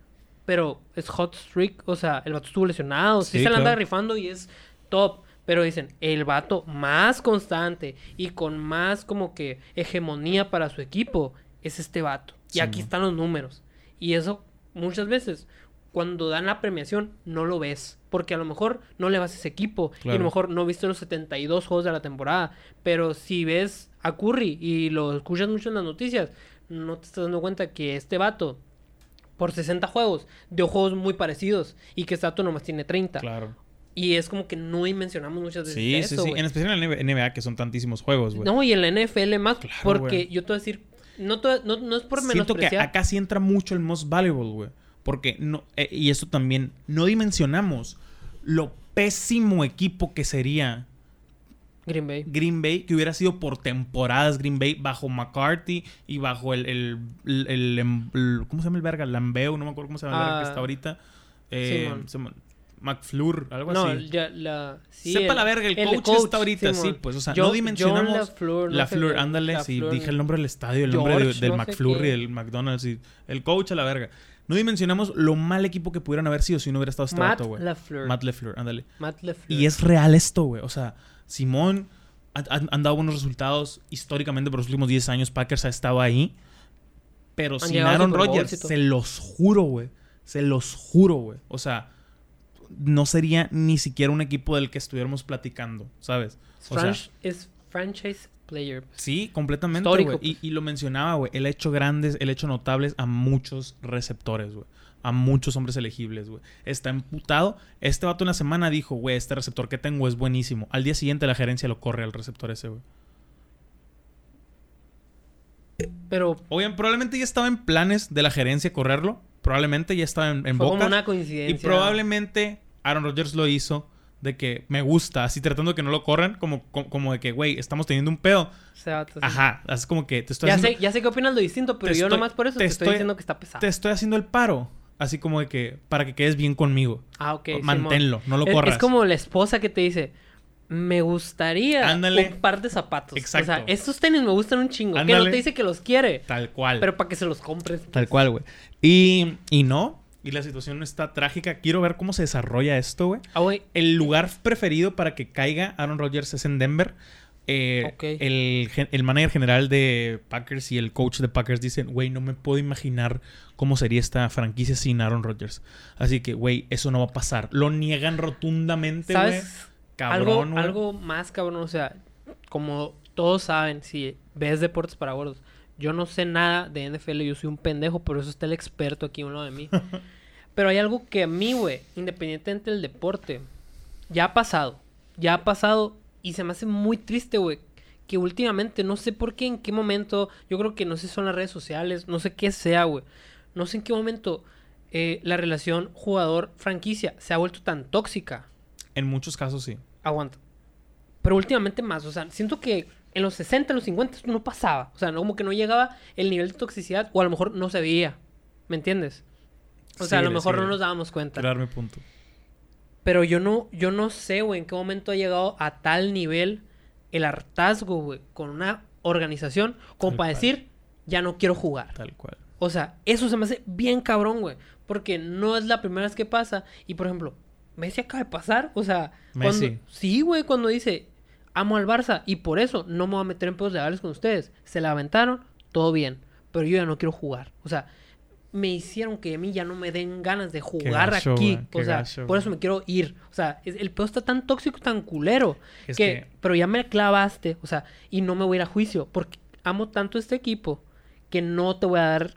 Pero es hot streak, o sea, el vato estuvo lesionado. Sí, Sí, se la anda claro. rifando y es top. Pero dicen, el vato más constante y con más como que hegemonía para su equipo es este vato. Y aquí están los números. Y eso muchas veces, cuando dan la premiación, no lo ves. Porque a lo mejor no le vas a ese equipo. Y a lo mejor no viste los 72 juegos de la temporada. Pero si ves a Curry y lo escuchas mucho en las noticias, no te estás dando cuenta que este vato, por 60 juegos, dio juegos muy parecidos. Y que este vato nomás tiene 30. Claro. Y es como que no dimensionamos muchas veces Sí, sí, eso, sí. En especial en la NBA, que son tantísimos juegos, güey. No, y en la NFL más, Claro, porque yo te voy a decir, no, te- no, no es por Siento que acá sí entra mucho el most valuable, güey. Porque no, eh, y eso también, no dimensionamos lo pésimo equipo que sería Green Bay. Green Bay, que hubiera sido por temporadas Green Bay bajo McCarthy y bajo el, el, el- ¿cómo se llama el verga? Lambeo, no me acuerdo cómo se llama el verga que Ah, está ahorita. Eh, Simón. se llama- McFlur, algo No, así. ya la... sí, Sepa la verga, el, coach, está ahorita, sí, pues, o sea, John- no dimensionamos John LaFleur, no ándale, sí, dije el nombre del estadio, el nombre de- del no McFlurry, del McDonald's, y el coach a la verga. No dimensionamos lo mal equipo que pudieran haber sido si no hubiera estado este Matt güey. Matt LeFleur, ándale. Matt LaFleur. Y es real esto, güey. O sea, Simón ha- han, han dado buenos resultados históricamente por los últimos 10 años. Packers ha estado ahí. Pero sin Aaron Rodgers, se los juro, güey. Se los juro, güey. O sea, no sería ni siquiera un equipo del que estuviéramos platicando, ¿sabes? Es, O sea, es franchise player. Sí, completamente, güey. Y, pues. y lo mencionaba, güey. Él ha hecho grandes, él ha hecho notables a muchos receptores, güey. A muchos hombres elegibles, güey. Está emputado. Este vato una semana dijo, güey, este receptor que tengo es buenísimo. Al día siguiente la gerencia lo corre al receptor ese, güey. Pero Obviamente, probablemente ya estaba en planes de la gerencia correrlo. Probablemente ya estaba en, en fue boca. como una Y coincidencia. probablemente Aaron Rodgers lo hizo de que me gusta, así tratando de que no lo corran, como, como, como de que, güey, estamos teniendo un pedo. O sea, Ajá, es como que te estoy ya, haciendo- sé, ya sé que opinas lo distinto, pero yo estoy- nomás por eso te te, estoy estoy- diciendo que está pesado. te estoy haciendo el paro. Así como de que, para que quedes bien conmigo. Ah, ok. Manténlo, no lo Es- corras. Es como la esposa que te dice, me gustaría Ándale. un par de zapatos. Exacto. O sea, estos tenis me gustan un chingo. Que no te dice que los quiere, Tal cual. pero para que se los compres. Tal cual, güey. Y, y no. Y la situación está trágica. Quiero ver cómo se desarrolla esto, güey. Ah, güey. El lugar preferido para que caiga Aaron Rodgers es en Denver. eh, el, el manager general de Packers y el coach de Packers dicen, güey, no me puedo imaginar cómo sería esta franquicia sin Aaron Rodgers. Así que, güey, eso no va a pasar. Lo niegan rotundamente, güey. Cabrón, algo, algo más cabrón, o sea, como todos saben, si ves deportes para gordos, yo no sé nada de NFL, yo soy un pendejo, por eso está el experto aquí a un lado de mí. Pero hay algo que a mí, güey, independientemente del deporte, ya ha pasado, ya ha pasado y se me hace muy triste, güey, que últimamente, no sé por qué, en qué momento, yo creo que no sé si son las redes sociales, no sé qué sea, güey, no sé en qué momento eh, la relación jugador-franquicia se ha vuelto tan tóxica. En muchos casos sí. Aguanta. Pero últimamente más, o sea, siento que en los 60, en los 50 esto no pasaba. O sea, no, como que no llegaba el nivel de toxicidad o a lo mejor no se veía. ¿Me entiendes? O sea, a lo mejor no nos dábamos cuenta. Dar mi punto. Pero yo no, yo no sé, güey, en qué momento ha llegado a tal nivel el hartazgo, güey, con una organización como Tal para cual. decir, ya no quiero jugar. Tal cual. O sea, eso se me hace bien cabrón, güey. Porque no es la primera vez que pasa. Y por ejemplo, Messi acaba de pasar. O sea, cuando- Messi. sí, güey, cuando dice, amo al Barça y por eso no me voy a meter en pedos legales con ustedes. Se la aventaron, todo bien. Pero yo ya no quiero jugar. O sea, me hicieron que a mí ya no me den ganas de jugar gacho, aquí. o sea, gacho, por eso me quiero ir. O sea, es- el pedo está tan tóxico, tan culero. Es que, que- pero ya me clavaste. O sea, y no me voy a ir a juicio. Porque amo tanto este equipo que no te voy a dar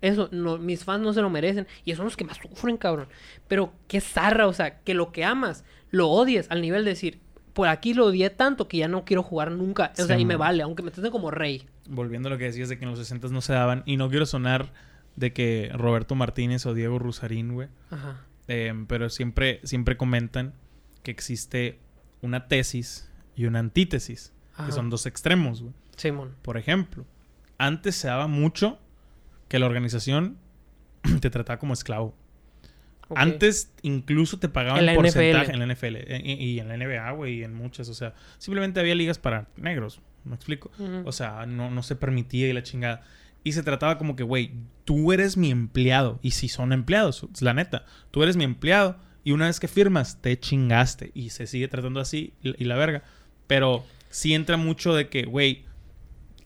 eso. No, mis fans no se lo merecen. Y son los que más sufren, cabrón. Pero qué zarra, o sea, que lo que amas, lo odies al nivel de decir, por aquí lo odié tanto que ya no quiero jugar nunca. O sea, Sí, y me vale, aunque me traten como rey. Volviendo a lo que decías de que en los 60 no se daban. Y no quiero sonar de que Roberto Martínez o Diego Rusarín, güey. Ajá. eh, pero siempre, siempre comentan que existe una tesis y una antítesis. Ajá. Que son dos extremos, güey. Simón. Por ejemplo, antes se daba mucho que la organización te trataba como esclavo. Antes incluso te pagaban En porcentaje NFL. en la NFL eh, y, y en la NBA, güey, y en muchas. O sea, simplemente había ligas para negros. ¿Me explico? O sea, no, no se permitía y la chingada. Y se trataba como que, güey, tú eres mi empleado. Y si son empleados, la neta. Tú eres mi empleado. Y una vez que firmas, te chingaste. Y se sigue tratando así y, y la verga. Pero sí entra mucho de que, güey,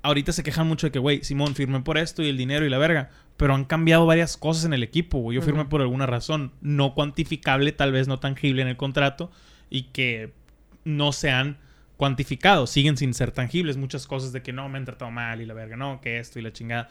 ahorita se quejan mucho de que, güey, Simón, firmé por esto y el dinero y la verga. Pero han cambiado varias cosas en el equipo, güey. Yo firmé por alguna razón no cuantificable, tal vez no tangible en el contrato. Y que no se han cuantificado. Siguen sin ser tangibles. Muchas cosas de que no, me han tratado mal y la verga, no, que esto y la chingada.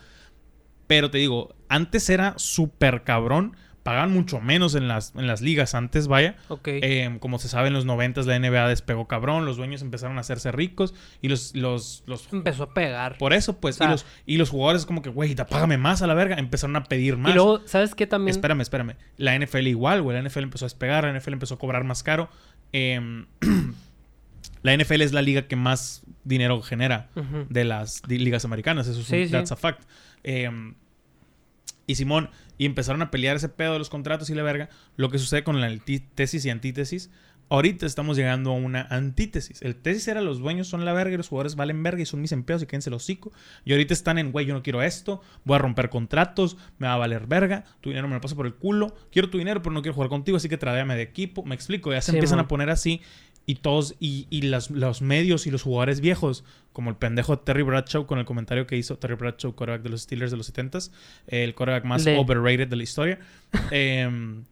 Pero te digo, antes era súper cabrón. Pagaban mucho menos en las, en las ligas antes, vaya. Eh, como se sabe, en los 90 la NBA despegó cabrón. Los dueños empezaron a hacerse ricos. Y los, los, los Empezó a pegar. por eso, pues. O sea- y, los, y los jugadores, como que, güey, págame más a la verga. Empezaron a pedir más. Y luego, ¿sabes qué también? Espérame, espérame. La NFL igual, güey. La NFL empezó a despegar, la NFL empezó a cobrar más caro. Em, la NFL es la liga que más dinero genera de las ligas americanas. Eso es Sí, un, sí. that's a fact. Em, y Simón, y empezaron a pelear ese pedo de los contratos y la verga. Lo que sucede con la tesis y antítesis. Ahorita estamos llegando a una antítesis. El tesis era los dueños son la verga y los jugadores valen verga y son mis empleados y quédense los hocico. Y ahorita están en, güey, yo no quiero esto, voy a romper contratos, me va a valer verga, tu dinero me lo paso por el culo, quiero tu dinero pero no quiero jugar contigo, así que tradéame de equipo. Me explico, ya se Sí, empiezan a poner así y todos, y, y las- los medios y los jugadores viejos, como el pendejo Terry Bradshaw con el comentario que hizo Terry Bradshaw, quarterback de los Steelers de los 70s, el quarterback más De- overrated de la historia. em,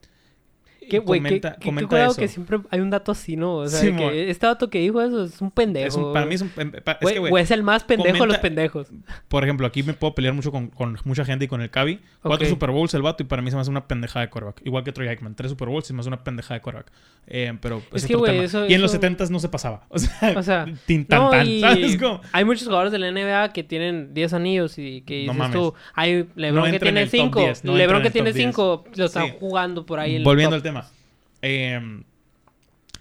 ¿Qué, güey? ¿Qué, comenta- qué- qué comenta cuidado eso. que siempre hay un dato así, ¿no? O sea, Sí, que este dato que dijo eso es un pendejo. es un- para mí es un... pa- Es que, es el más pendejo de los pendejos. por ejemplo, aquí me puedo pelear mucho con, con mucha gente y con el Cavi. Cuatro. Super Bowls el vato y para mí se me hace una pendejada de quarterback. Igual que Troy Aikman. Tres Super Bowls y se me hace una pendejada de quarterback. Eh, pero Es es que, güey, eso- Y en los eso- 70s no se pasaba. O sea, O sea, No, y ¿sabes cómo? hay muchos jugadores de la NBA que tienen 10 anillos y que No dices mames. tú, hay LeBron No que tiene el top 5, 10, no entra LeBron que tiene top 10. 5, lo están jugando por ahí Volviendo al tema. Eh,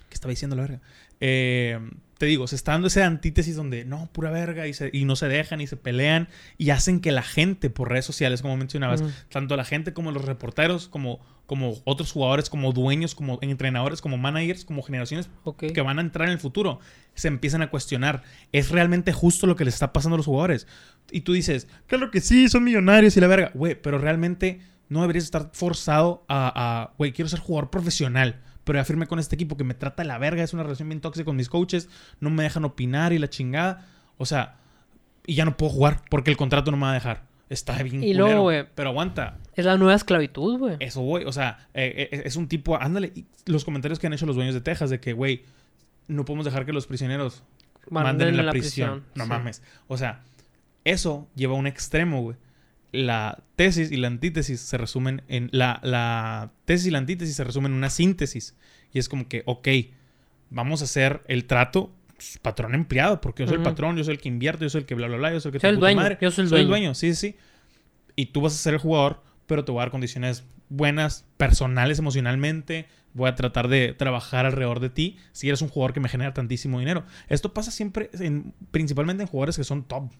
¿Qué estaba diciendo la verga? Eh, te digo, se está dando esa antítesis donde no, pura verga y, se- y no se dejan y se pelean y hacen que la gente por redes sociales, como mencionabas, tanto la gente como los reporteros, como, como otros jugadores, como dueños, como entrenadores, como managers, como generaciones que van a entrar en el futuro, se empiezan a cuestionar, ¿es realmente justo lo que les está pasando a los jugadores? Y tú dices, claro que sí, son millonarios y la verga, güey, pero realmente no deberías estar forzado a, güey, quiero ser jugador profesional. pero ya firmé con este equipo que me trata de la verga, es una relación bien tóxica con mis coaches, no me dejan opinar y la chingada. O sea, y ya no puedo jugar porque el contrato no me va a dejar. Está bien Y luego, güey, Pero aguanta, Es la nueva esclavitud, güey. eso, güey. O sea, eh, eh, es un tipo. Ándale. los comentarios que han hecho los dueños de Texas de que, güey, no podemos dejar que los prisioneros manden en la, prisión. No sí. mames. O sea, eso lleva a un extremo, güey. La tesis y la antítesis se resumen en. La, la tesis y la antítesis se resumen en una síntesis. Y es como que, ok, vamos a hacer el trato pues, patrón empleado, porque yo soy el Ujú. patrón, yo soy el que invierte, yo soy el que bla, bla, bla, yo soy el que Soy el dueño, madre. yo soy el Soy el dueño. dueño, sí, sí. Y tú vas a ser el jugador, pero te voy a dar condiciones buenas, personales, emocionalmente. Voy a tratar de trabajar alrededor de ti si eres un jugador que me genera tantísimo dinero. Esto pasa siempre, en- principalmente en jugadores que son top.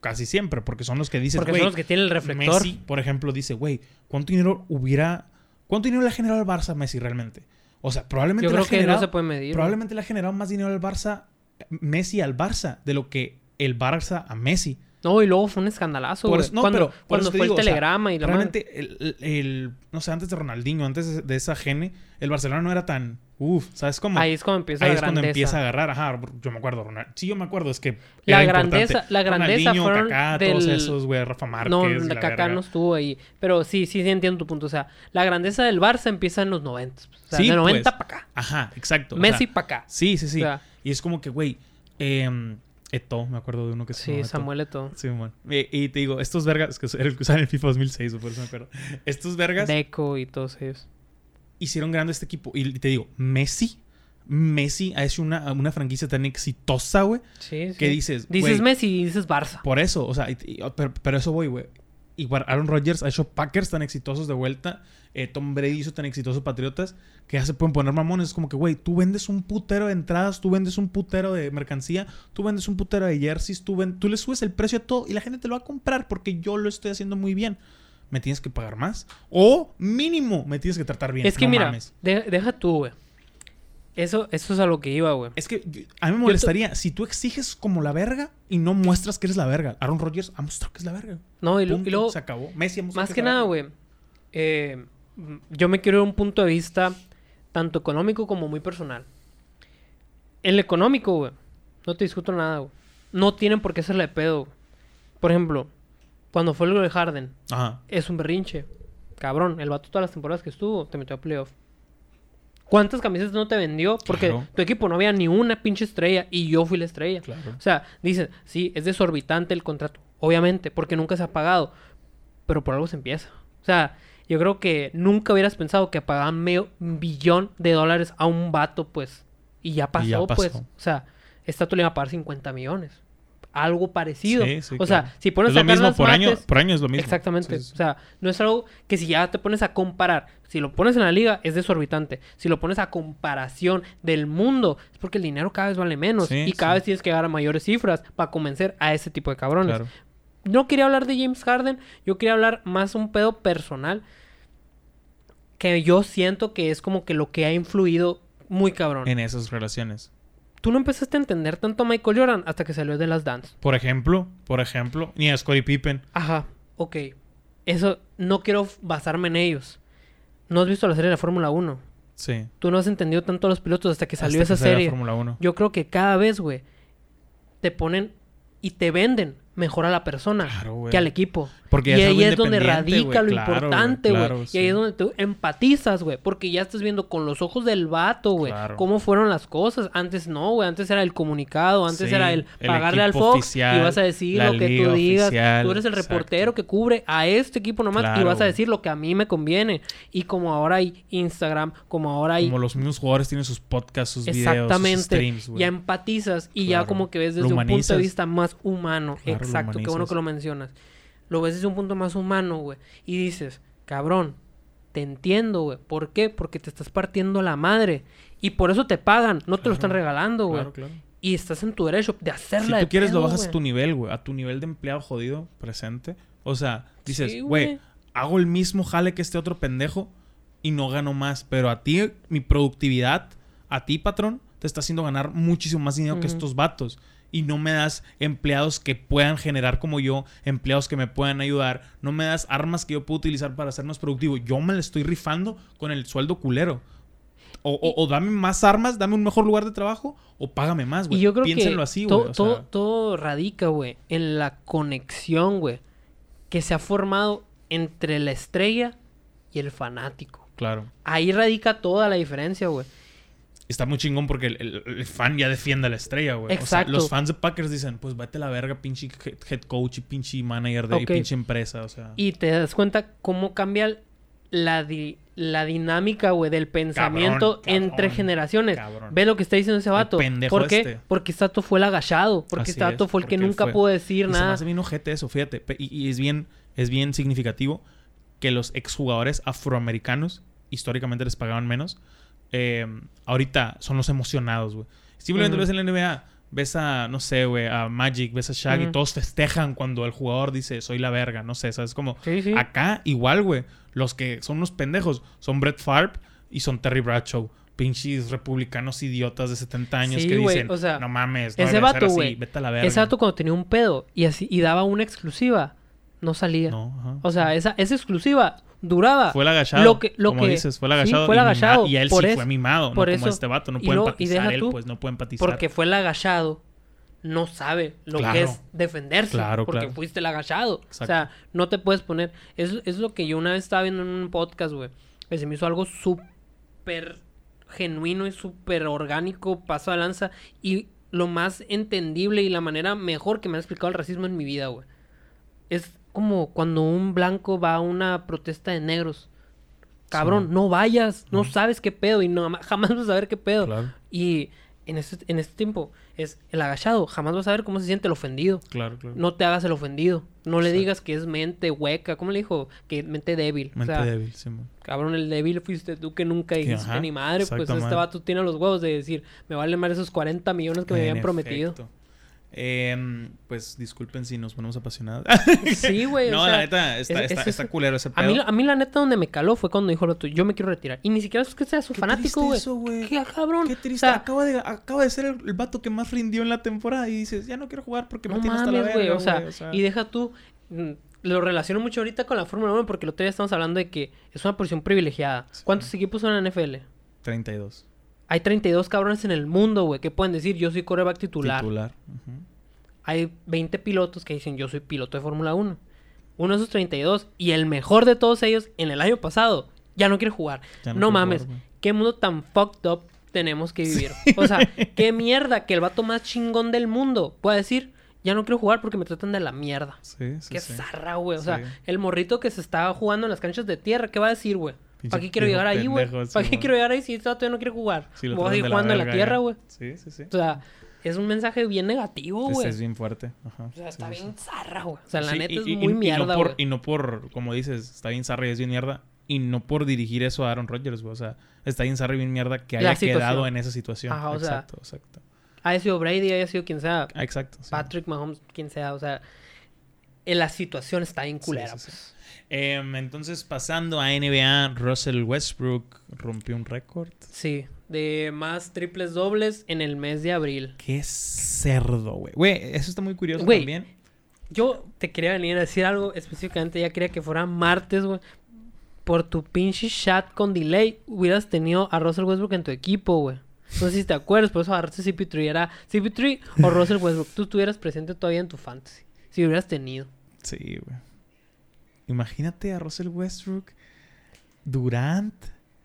Casi siempre, porque son los que dicen, Porque son los que tienen el reflector. Messi, por ejemplo, dice, güey, ¿cuánto dinero hubiera... ¿Cuánto dinero le ha generado al Barça a Messi realmente? O sea, probablemente Yo le ha creo que generado- no se puede medir. Probablemente le ha generado más dinero al Barça, Messi al Barça, de lo que el Barça a Messi. No, y luego fue un escandalazo, Por güey. eso- no, cuando pero cuando fue digo, el o sea, telegrama y la. Realmente, el, el- el- no sé, antes de Ronaldinho, antes de, esa gene, el Barcelona no era tan. Uff, ¿sabes cómo? Ahí es cuando empieza Ahí la es cuando empieza a agarrar. Ajá, yo me acuerdo. Ronald- Sí, yo me acuerdo, es que. La era grandeza- importante. la grandeza Ronaldinho, fueron Kaká, todos del- esos, güey, Rafa Márquez. No, la Kaká no estuvo ahí. Pero sí, sí, sí entiendo tu punto. O sea, la grandeza del Barça empieza en los 90. O sea, Sí, de 90 pues. para acá. Ajá, exacto. o Messi sea, para acá. Sí, sí, sí. O sea, y es como que, güey. Eh, Eto, me acuerdo de uno que se sí. Samuel Eto'o. Sí, man. Y, y te digo, estos vergas, que era el que FIFA 2006, por eso me acuerdo. Estos vergas Deco y todos ellos. hicieron grande este equipo. Y te digo, Messi, Messi ha hecho una, una franquicia tan exitosa, güey, Sí, sí. que dices, Dices Messi y dices Barça. por eso, o sea, y- y- pero, pero eso voy, güey. Igual Aaron Rodgers ha hecho Packers tan exitosos de vuelta. Eh, Tom Brady hizo tan exitosos Patriotas que ya se pueden poner mamones. Es como que, güey, tú vendes un putero de entradas, tú vendes un putero de mercancía, tú vendes un putero de jerseys, tú, ven- tú le subes el precio a todo y la gente te lo va a comprar porque yo lo estoy haciendo muy bien. Me tienes que pagar más. O mínimo, me tienes que tratar bien. Es que No mira, mames. de- deja tú, güey. Eso, eso es a lo que iba, güey. Es que yo- a mí me molestaría si tú exiges como la verga y no muestras que eres la verga. Aaron Rodgers ha mostrado que es la verga. No, y, Punto, luego, se acabó. Messi ha mostrado más que la nada, güey. eh, yo me quiero ir a un punto de vista tanto económico como muy personal. El económico, güey. No te discuto nada, güey. No tienen por qué hacerle de pedo. güey. Por ejemplo, cuando fue el de Harden, Ajá. es un berrinche. Cabrón, el vato todas las temporadas que estuvo te metió a playoff. ¿Cuántas camisetas no te vendió? Porque Claro. tu equipo no había ni una pinche estrella y yo fui la estrella. Claro. O sea, dicen, sí, es desorbitante el contrato. Obviamente, porque nunca se ha pagado. Pero por algo se empieza. O sea, yo creo que nunca hubieras pensado que pagaban medio billón de dólares a un vato, pues. Y ya pasó, Y ya pues. O sea, esta tú le iba a pagar 50 millones. Algo parecido. Sí, sí, o claro. sea, si pones es lo a sacar mismo las por año. mates- Por año es lo mismo. Exactamente. Sí. O sea, no es algo que si ya te pones a comparar, si lo pones en la liga es desorbitante. Si lo pones a comparación del mundo, es porque el dinero cada vez vale menos y cada vez tienes que llegar a mayores cifras para convencer a ese tipo de cabrones. Claro. No quería hablar de James Harden, yo quería hablar más un pedo personal que yo siento que es como que lo que ha influido muy cabrón. En esas relaciones. Tú no empezaste a entender tanto a Michael Jordan hasta que salió de las Dance. Por ejemplo, por ejemplo, ni a Scottie Pippen. Ajá, ok. Eso no quiero basarme en ellos. No has visto la serie de la Fórmula 1. Sí. Tú no has entendido tanto a los pilotos hasta que salió Hasta esa que salió la serie. Fórmula 1. Yo creo que cada vez, güey, te ponen y te venden mejor a la persona Claro, que al equipo. Porque y ahí es donde radica lo Claro, importante, güey. claro, y ahí es donde tú empatizas, güey. Porque ya estás viendo con los ojos del vato, güey. Cómo fueron las cosas. Antes no, güey. Antes era el comunicado. Antes Sí, era el el pagarle al Fox. oficial, y vas a decir lo que tú digas. oficial, tú eres el exacto. reportero que cubre a este equipo nomás. y vas a decir lo que a mí me conviene. Y como ahora hay Instagram, como ahora hay Como los mismos jugadores tienen sus podcasts, sus videos, sus Exactamente. streams, güey. ya empatizas y ya como que ves desde un punto de vista más humano. Lo Exacto, qué bueno que lo mencionas. Lo ves desde un punto más humano, güey. Y dices, cabrón, te entiendo, güey. ¿Por qué? Porque te estás partiendo la madre. Y por eso te pagan, no te lo están regalando, güey. Claro, claro. Y estás en tu derecho de Si hacerla de tú quieres, lo bajas a tu nivel, güey. A tu nivel de empleado jodido presente. O sea, dices, güey, hago el mismo jale que este otro pendejo y no gano más. Pero a ti, mi productividad, a ti, patrón, te está haciendo ganar muchísimo más dinero que estos vatos. Y no me das empleados que puedan generar como yo, empleados que me puedan ayudar. No me das armas que yo puedo utilizar para ser más productivo. Yo me la estoy rifando con el sueldo culero. O, o- o dame más armas, dame un mejor lugar de trabajo, o págame más, güey. Y yo creo Piénsenlo que así, güey. sea, todo radica, güey, en la conexión, güey, que se ha formado entre la estrella y el fanático. Claro. Ahí radica toda la diferencia, güey. Está muy chingón porque el, el- el fan ya defiende a la estrella, güey. O sea, Exacto. los fans de Packers dicen, pues vete a la verga, pinche head- coach y pinche manager de y pinche empresa, o sea. Y te das cuenta cómo cambia la, di- la dinámica, güey, del pensamiento cabrón, entre generaciones. cabrón. Ve lo que está diciendo ese vato. pendejo ¿Por qué? este. Porque vato fue el agachado. Porque Así es, fue el que nunca pudo decir Y se me nada. hace bien ojete eso, fíjate. Y es bien, es bien significativo que los exjugadores afroamericanos, históricamente les pagaban menos, eh, ahorita son los emocionados, güey. Simplemente ves en la NBA, ves a, no sé, güey, a Magic, ves a Shaq y todos festejan cuando el jugador dice, soy la verga, no sé, ¿sabes? Como, Sí, sí. acá igual, güey. Los que son unos pendejos son Brett Favre y son Terry Bradshaw. Pinches republicanos idiotas de 70 años Sí, que dicen, o sea, no mames, no ese vato, así, güey, vete a la verga. Ese vato cuando tenía un pedo y así y daba una exclusiva, no salía. No, ajá. O sea, esa, esa exclusiva duraba. Fue el agachado. Lo que- lo como que- dices, fue el sí, agachado. fue el agachado, Y, él por sí eso- fue mimado, por no eso. como este vato. No puede y empatizar él, tú, pues no puede empatizar. Porque fue el agachado. No sabe lo Claro. que es defenderse. Claro, porque claro. fuiste el agachado. Exacto. O sea, no te puedes poner. Es, es lo que yo una vez estaba viendo en un podcast, güey. Que se me hizo algo súper genuino y súper orgánico, paso a lanza. Y lo más entendible y la manera mejor que me ha explicado el racismo en mi vida, güey. Es como cuando un blanco va a una protesta de negros. Cabrón, Sí. no vayas, no No. sabes qué pedo y no, jamás vas a saber qué pedo. Claro, Y en este, en este tiempo es el agachado, jamás vas a ver cómo se siente el ofendido. claro, claro. No te hagas el ofendido. No le digas que es mente hueca. ¿Cómo le dijo? Que mente débil. Mente o sea, débil, sí, man. cabrón, el débil fuiste tú que nunca dijiste ni madre. Pues este vato tiene los huevos de decir, me valen más esos 40 millones que me habían prometido. Em, pues disculpen si nos ponemos apasionados. Sí, güey. no, o sea, la neta, está, es- está, es- está culero ese A pedo. mí, a mí la neta donde me caló fue cuando dijo yo me quiero retirar. Y ni siquiera es que seas un Qué fanático, güey. eso, güey. Qué cabrón. Qué O triste. sea, acaba, de, acaba de ser el, el vato que más rindió en la temporada y dices, ya no quiero jugar porque me no tiene hasta la verga, güey. O sea, y deja tú. mm, Lo relaciono mucho ahorita con la Fórmula 1 porque el otro día estamos hablando de que es una posición privilegiada. Sí. ¿Cuántos equipos son en la NFL? 32. Hay 32 cabrones en el mundo, güey, que pueden decir yo soy coreback titular. Hay 20 pilotos que dicen yo soy piloto de Fórmula 1. Uno de esos 32 y el mejor de todos ellos en el año pasado ya no quiere jugar. Ya no mames, jugar, qué mundo tan fucked up tenemos que vivir. O sea, qué mierda que el vato más chingón del mundo pueda decir ya no quiero jugar porque me tratan de la mierda. Sí, sí, Qué zarra, güey. O sea, el morrito que se estaba jugando en las canchas de tierra, ¿qué va a decir, güey? ¿Para qué quiero llegar ahí, güey? ¿Para sí, qué quiero llegar ahí si este ya no quiere jugar? Lo Voy a seguir jugando en la tierra, güey. Sí, sí, sí. O sea, es un mensaje bien negativo, güey. es bien fuerte. Ajá. O sea, está Sí, bien sí. zarra, güey. O sea, la neta y- es y- muy y- mierda, y no, por, güey. y no por, como dices, está bien zarra y es bien mierda. Y no por dirigir eso a Aaron Rodgers, güey. O sea, está bien zarra y bien mierda que haya quedado en esa situación. Ajá, o sea, exacto, exacto. Haya sido Brady, haya sido quien sea. Ah, exacto. Patrick Mahomes, quien sea. O sea, en la situación está bien culera, pues. Em, entonces, pasando a NBA, Russell Westbrook rompió un récord. Sí, de más triples dobles en el mes de abril. Qué cerdo, güey. Güey, eso está muy curioso también. Yo te quería venir a decir algo específicamente, ya quería que fuera martes, güey. Por tu pinche chat con delay, hubieras tenido a Russell Westbrook en tu equipo, güey. No sé si te acuerdas, por eso agarraste CP3. Era CP3 o Russell Westbrook. Tú estuvieras presente todavía en tu fantasy. Si hubieras tenido. Sí, güey. Imagínate a Russell Westbrook, Durant.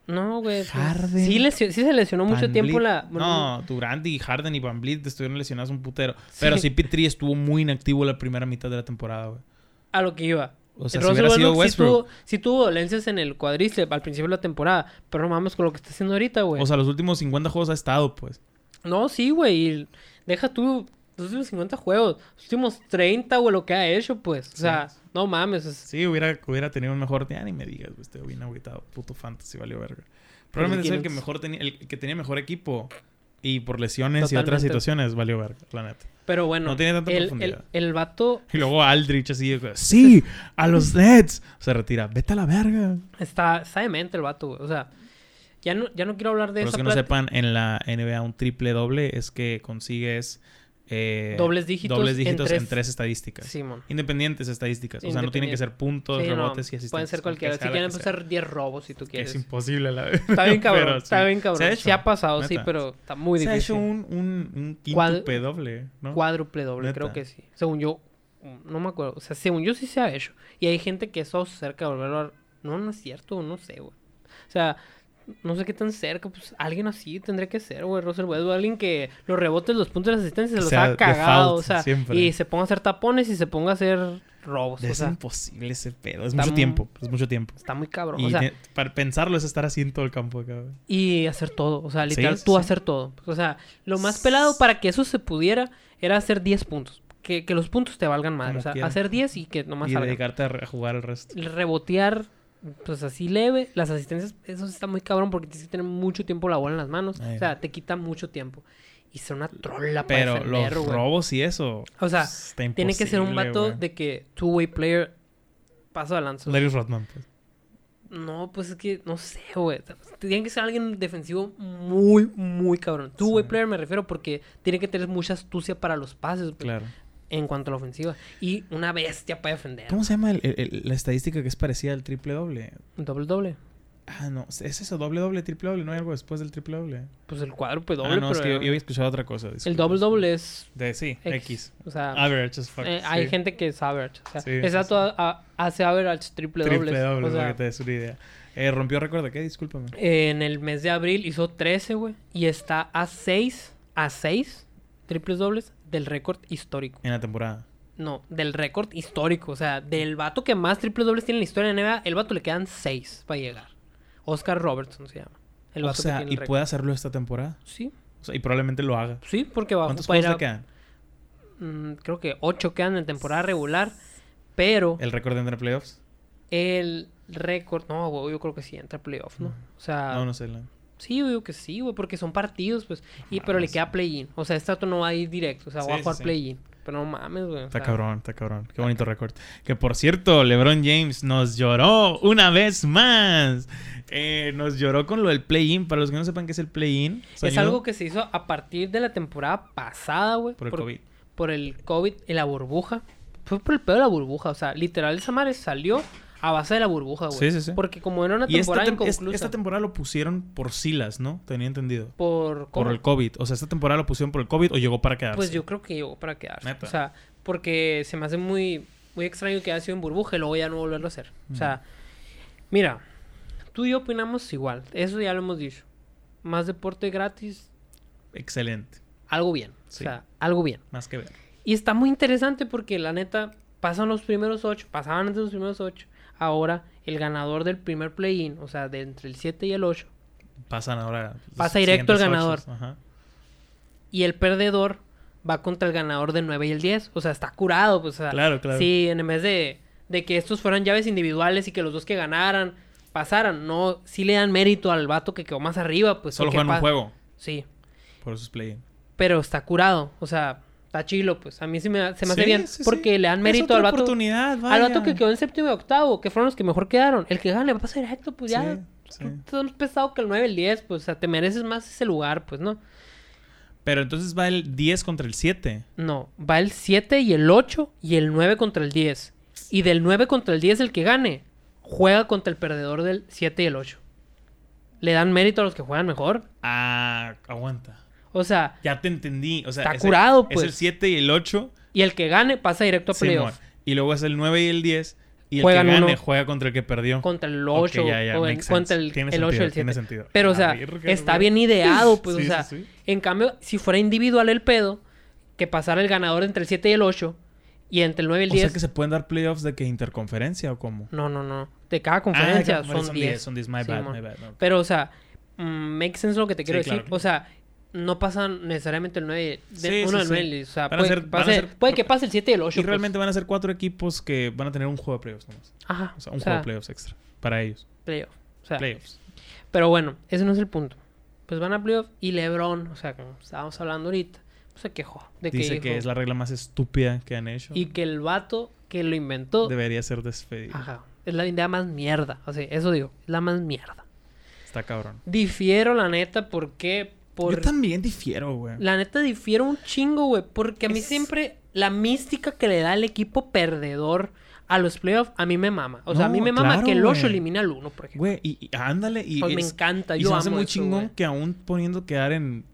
No, güey. pues, Harden, Sí, se lesionó mucho Van tiempo la... bueno, No, Durant y Harden y Van estuvieron lesionados un putero. Pero Sí. CP3 estuvo muy inactivo la primera mitad de la temporada, güey. A lo que iba. O sea, si Russell hubiera sido Westbrook sí tuvo, sí tuvo dolencias en el cuadríceps al principio de la temporada. Pero no mames con lo que está haciendo ahorita, güey. O sea, los últimos 50 juegos ha estado, pues. No, sí, güey. Deja tú los últimos 50 juegos. Los últimos 30, güey, lo que ha hecho, pues. O sea, no mames. es- Sí, hubiera, hubiera tenido un mejor... Ya ni me digas, güey. Estoy bien agüitado. Puto fantasy, valió verga. Probablemente es el que 500. mejor tenía... El que tenía mejor equipo. Y por lesiones y otras situaciones, valió verga, la neta. Pero bueno, No tiene tanta el, profundidad. el, el vato Y luego Aldrich así... Sí, a los Nets. Se retira. Vete a la verga. está, está demente el vato, güey. O sea, ya no, ya no quiero hablar de Para los que no sepan, en la NBA un triple doble es que consigues eh, Dobles dígitos dobles en dígitos en tres- tres, estadísticas. Simón. Independientes estadísticas. O sea, no tienen que ser puntos, Sí, no, rebotes y asistencias. Pueden ser cualquiera. Si quieren, ser 10 robos si tú quieres. es imposible la Está bien cabrón, Pero está sí. bien cabrón. Se ha Sí, hecho, ha pasado, sí, pero está muy Se ha difícil. hecho un, un, un quíntuple doble, ¿no? Cuádruple doble, Neta. creo que sí. Según yo, no me acuerdo. O sea, según yo sí se ha hecho. Y hay gente que eso cerca de volverlo a... No, no es cierto, no sé, güey. O sea, no sé qué tan cerca. Pues alguien así tendría que ser, güey. Russell Westbrook. Alguien que los rebotes, los puntos de las asistencias se los sea, ha cagado. o sea, siempre. y se ponga a hacer tapones y se ponga a hacer robos. O Es sea, imposible ese pedo. Es mucho mu- tiempo. Es mucho tiempo. está muy cabrón. Y o sea, para pensarlo es estar así en todo el campo acá, güey. y hacer todo. O sea, literal, sí, tú sí. hacer todo. O sea, lo más pelado para que eso se pudiera era hacer 10 puntos. Que, que los puntos te valgan más. Como O sea, quiera. hacer 10 y que nomás Y salgan. dedicarte a, a jugar el resto. Rebotear, pues así leve. Las asistencias, eso está muy cabrón porque tienes que tener mucho tiempo la bola en las manos. Ay. O sea, te quita mucho tiempo. Y ser una trolla para Pero defender, los güey. robos y eso. O sea, Tiene que ser un vato güey. de que two-way player paso de lanza. Larry Rodman, pues. No, pues es que no sé, güey. Tiene que ser alguien defensivo muy, muy cabrón. Two-way Sí. player me refiero porque tiene que tener mucha astucia para los pases güey, Claro. En cuanto a la ofensiva. Y una bestia para defender. ¿Cómo se llama el- el- el- la estadística que es parecida al triple doble? Doble doble. Ah, no. Es eso, doble doble, triple doble. No hay algo después del triple doble. Pues el cuádruple doble, ah, no, es que yo, yo había escuchado otra cosa. el doble doble es De, sí, X. X. O sea, Average as fuck. eh, sí. hay gente que es average. O sea, Sí, a- hace average triple, Triple dobles. doble, O sea, para que te des una idea. Eh, ¿Rompió récord de qué? Discúlpame. en el mes de abril hizo 13, güey. Y está a 6, a 6 triples dobles del récord histórico. En la temporada. No, del récord histórico. O sea, del vato que más triples dobles tiene en la historia de NBA, el vato le quedan 6 para llegar. Oscar Robertson se llama. El o vato que sea, ¿y puede hacerlo esta temporada? Sí, O sea, y probablemente lo haga. sí, porque va ¿Cuántos a ir juegos le quedan? mm, creo que 8 quedan en temporada regular. Pero ¿El récord entre playoffs? el récord. No, yo creo que sí entra a playoff, ¿no? O sea, No, no sé. la- sí, yo digo que sí, güey, porque son partidos, pues. Y, pero le queda play-in. O sea, este no va a ir directo. O sea, Sí, va a jugar sí. play-in. Pero no mames, güey. o Está sea, cabrón, está cabrón. Qué bonito récord. Que por cierto, LeBron James nos lloró una vez más. Eh, nos lloró con lo del play-in. Para los que no sepan qué es el play-in, Es algo que se hizo a partir de la temporada pasada, güey. por el COVID. por el COVID y la burbuja. Fue por el pedo de la burbuja. O sea, literal, esa madre salió a base de la burbuja, güey. Sí, sí, sí. Porque como era una Y esta, temporada tem- inconclusa. esta temporada lo pusieron por Silas, ¿no? Tenía entendido. por, Por ¿cómo? el COVID. O sea, esta temporada lo pusieron por el COVID o llegó para quedarse. Pues yo creo que llegó para quedarse. Neta. O sea, porque se me hace muy, muy extraño que haya sido en burbuja y luego ya no volverlo a hacer. O sea, mira, tú y yo opinamos igual. Eso ya lo hemos dicho. Más deporte gratis, Excelente. algo bien. Sí. O sea, algo bien. Más que ver. Y está muy interesante porque la neta pasan los primeros ocho, pasaban antes los primeros ocho. Ahora el ganador del primer play-in, o sea, de entre el 7 y el 8, Pasan ahora. Pasa directo el ganador. Ajá. y el perdedor va contra el ganador del 9 y el 10. O sea, está curado, pues. o sea, Claro, claro. Sí, en vez de, de que estos fueran llaves individuales y que los dos que ganaran pasaran, no, sí le dan mérito al vato que quedó más arriba, pues. Solo juegan un juego. Sí, Por eso es play-in. pero está curado, o sea, está chilo, pues. A mí sí me, se me hace Sí, bien sí, sí. porque le dan mérito al vato. oportunidad, Al vaya. vato que quedó en séptimo y octavo, que fueron los que mejor quedaron. El que gane va a pasar directo, pues ya. Sí, sí. Tú más pesado que el 9 y el 10, pues, o sea, te mereces más ese lugar, pues, ¿no? Pero entonces va el 10 contra el 7. No, va el 7 y el 8 y el 9 contra el 10. Y del 9 contra el 10 el que gane, juega contra el perdedor del 7 y el 8. Le dan mérito a los que juegan mejor. Ah, aguanta. O sea, Ya te entendí. O sea, Está es curado, el, pues. Es el 7 y el 8. y el que gane pasa directo a playoff. Y luego es el 9 y el 10. Y el Juegan que gane uno juega contra el que perdió. Contra el Ok, 8 ya, ya, o en- contra el, el 8 y el 7. tiene sentido. Pero, o sea, verga, está güey. bien ideado, pues, Sí, o sí, sea. sí. En cambio, si fuera individual el pedo, que pasara el ganador entre el 7 y el 8 y entre el 9 y el O 10. sea que se pueden dar playoffs de que interconferencia o cómo. No, no, no. De cada conferencia Ah, son 10. Son 10, my Sí, bad, my bad. no. Pero, o sea, mm, make sense lo que te quiero Sí, decir. claro. O sea, no pasan necesariamente el 9. De, Sí, uno sí, del sí. 9. O sea, puede, ser- que pase, ser- puede que pase el 7 y el 8. Y realmente van a ser cuatro equipos que van a tener un juego de playoffs nomás. Ajá. O sea, un o juego de playoffs extra. Para ellos. playoff. O sea, Playoffs. pero bueno, ese no es el punto. Pues van a playoff y LeBron, o sea, como estábamos hablando ahorita, pues se quejó de que, Dice que dijo- es la regla más estúpida que han hecho. Y que el vato que lo inventó, Debería ser despedido. ajá, es la idea más mierda. O sea, eso digo, es la más mierda. Está cabrón. Difiero, la neta, porque por... Yo también difiero, güey. La neta difiero un chingo, güey. Porque a mí Es- siempre la mística que le da el equipo perdedor a los playoffs, a mí me mama. O sea, a mí me mama claro, que el 8 güey. elimina al 1, por ejemplo. Güey, y, y ándale. Y Pues me encanta, y yo se me hace amo muy eso, chingón que aún poniendo quedar en.